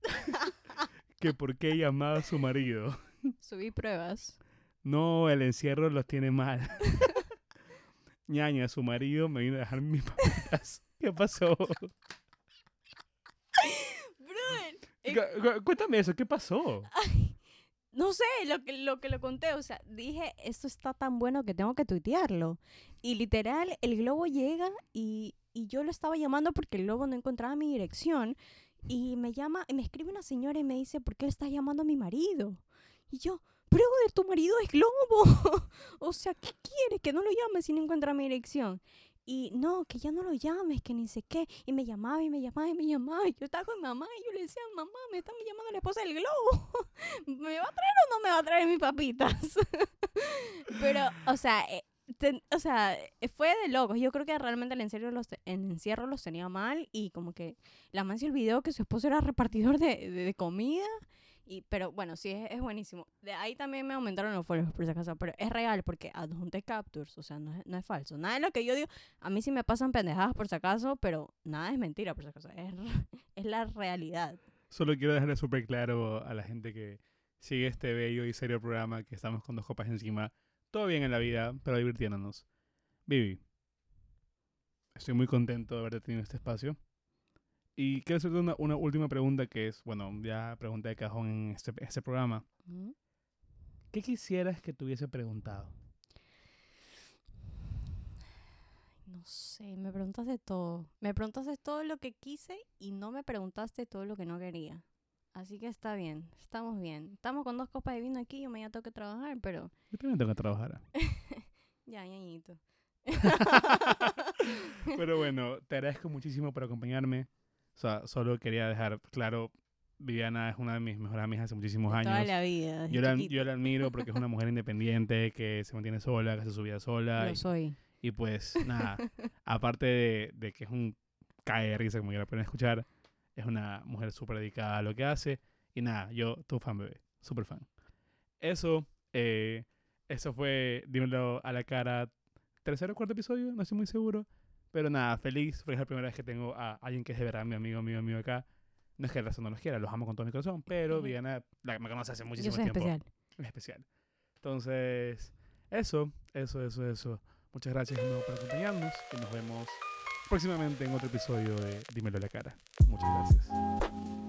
que por qué llamaba a su marido. Subí pruebas. No, el encierro los tiene mal. Ñaña, su marido me vino a dejar mis papitas. ¿Qué pasó? Brother, eh, Cu- cu- Cuéntame eso, ¿qué pasó? No sé, lo que, lo que lo conté, o sea, dije, esto está tan bueno que tengo que tuitearlo. Y literal, el globo llega y, y yo lo estaba llamando porque el globo no encontraba mi dirección. Y me llama, me escribe una señora y me dice, ¿por qué estás llamando a mi marido? Y yo, brother, tu marido es globo. o sea, ¿qué quieres? Que no lo llames si no encuentra mi dirección. Y no, que ya no lo llames, que ni sé qué. Y me llamaba y me llamaba y me llamaba. Y yo estaba con mi mamá y yo le decía, mamá, me están llamando la esposa del globo. ¿Me va a traer o no me va a traer mis papitas? Pero, o sea, eh, ten- o sea, eh, fue de locos. Yo creo que realmente el encierro los, el encierro los tenía mal y como que la man se olvidó que su esposo era repartidor de, de- de comida. Y, pero bueno, sí, es, es buenísimo. De ahí también me aumentaron los followers, por si acaso. Pero es real porque adjunté captures, o sea, no es, no es falso. Nada de lo que yo digo, a mí sí me pasan pendejadas por si acaso, pero nada es mentira por si acaso. Es, es la realidad. Solo quiero dejarle súper claro a la gente que sigue este bello y serio programa que estamos con dos copas encima. Todo bien en la vida, pero divirtiéndonos. Vivi, estoy muy contento de haberte tenido este espacio. Y quiero hacerte una, una última pregunta que es, bueno, ya pregunta de cajón en este, este programa. ¿Mm? ¿Qué quisieras que te hubiese preguntado? No sé, me preguntaste todo. Me preguntaste todo lo que quise y no me preguntaste todo lo que no quería. Así que está bien, estamos bien. Estamos con dos copas de vino aquí, yo mañana tengo que trabajar, pero Yo también tengo que trabajar. ya, ñañito. Pero bueno, te agradezco muchísimo por acompañarme. O sea, solo quería dejar claro, Viviana es una de mis mejores amigas hace muchísimos De Toda años. la vida. Yo la, yo la admiro porque es una mujer independiente, que se mantiene sola, que hace su vida sola. Lo Y, soy. y pues nada, aparte de, de que es un cae de risa, como ya la pueden escuchar, es una mujer súper dedicada a lo que hace. Y nada, yo, tu fan bebé, súper fan. Eso, eh, eso fue, dímelo a la cara, tercer o cuarto episodio, no estoy muy seguro. Pero nada, feliz, porque es la primera vez que tengo a alguien que es de verdad mi amigo, amigo, amigo acá. No es que el resto no los quiera, los amo con todo mi corazón, pero. Viviana, la que me conoce hace Yo muchísimo soy tiempo, especial. es especial. Entonces, eso, eso, eso, eso. Muchas gracias de nuevo por acompañarnos y nos vemos próximamente en otro episodio de Dímelo a la cara. Muchas gracias.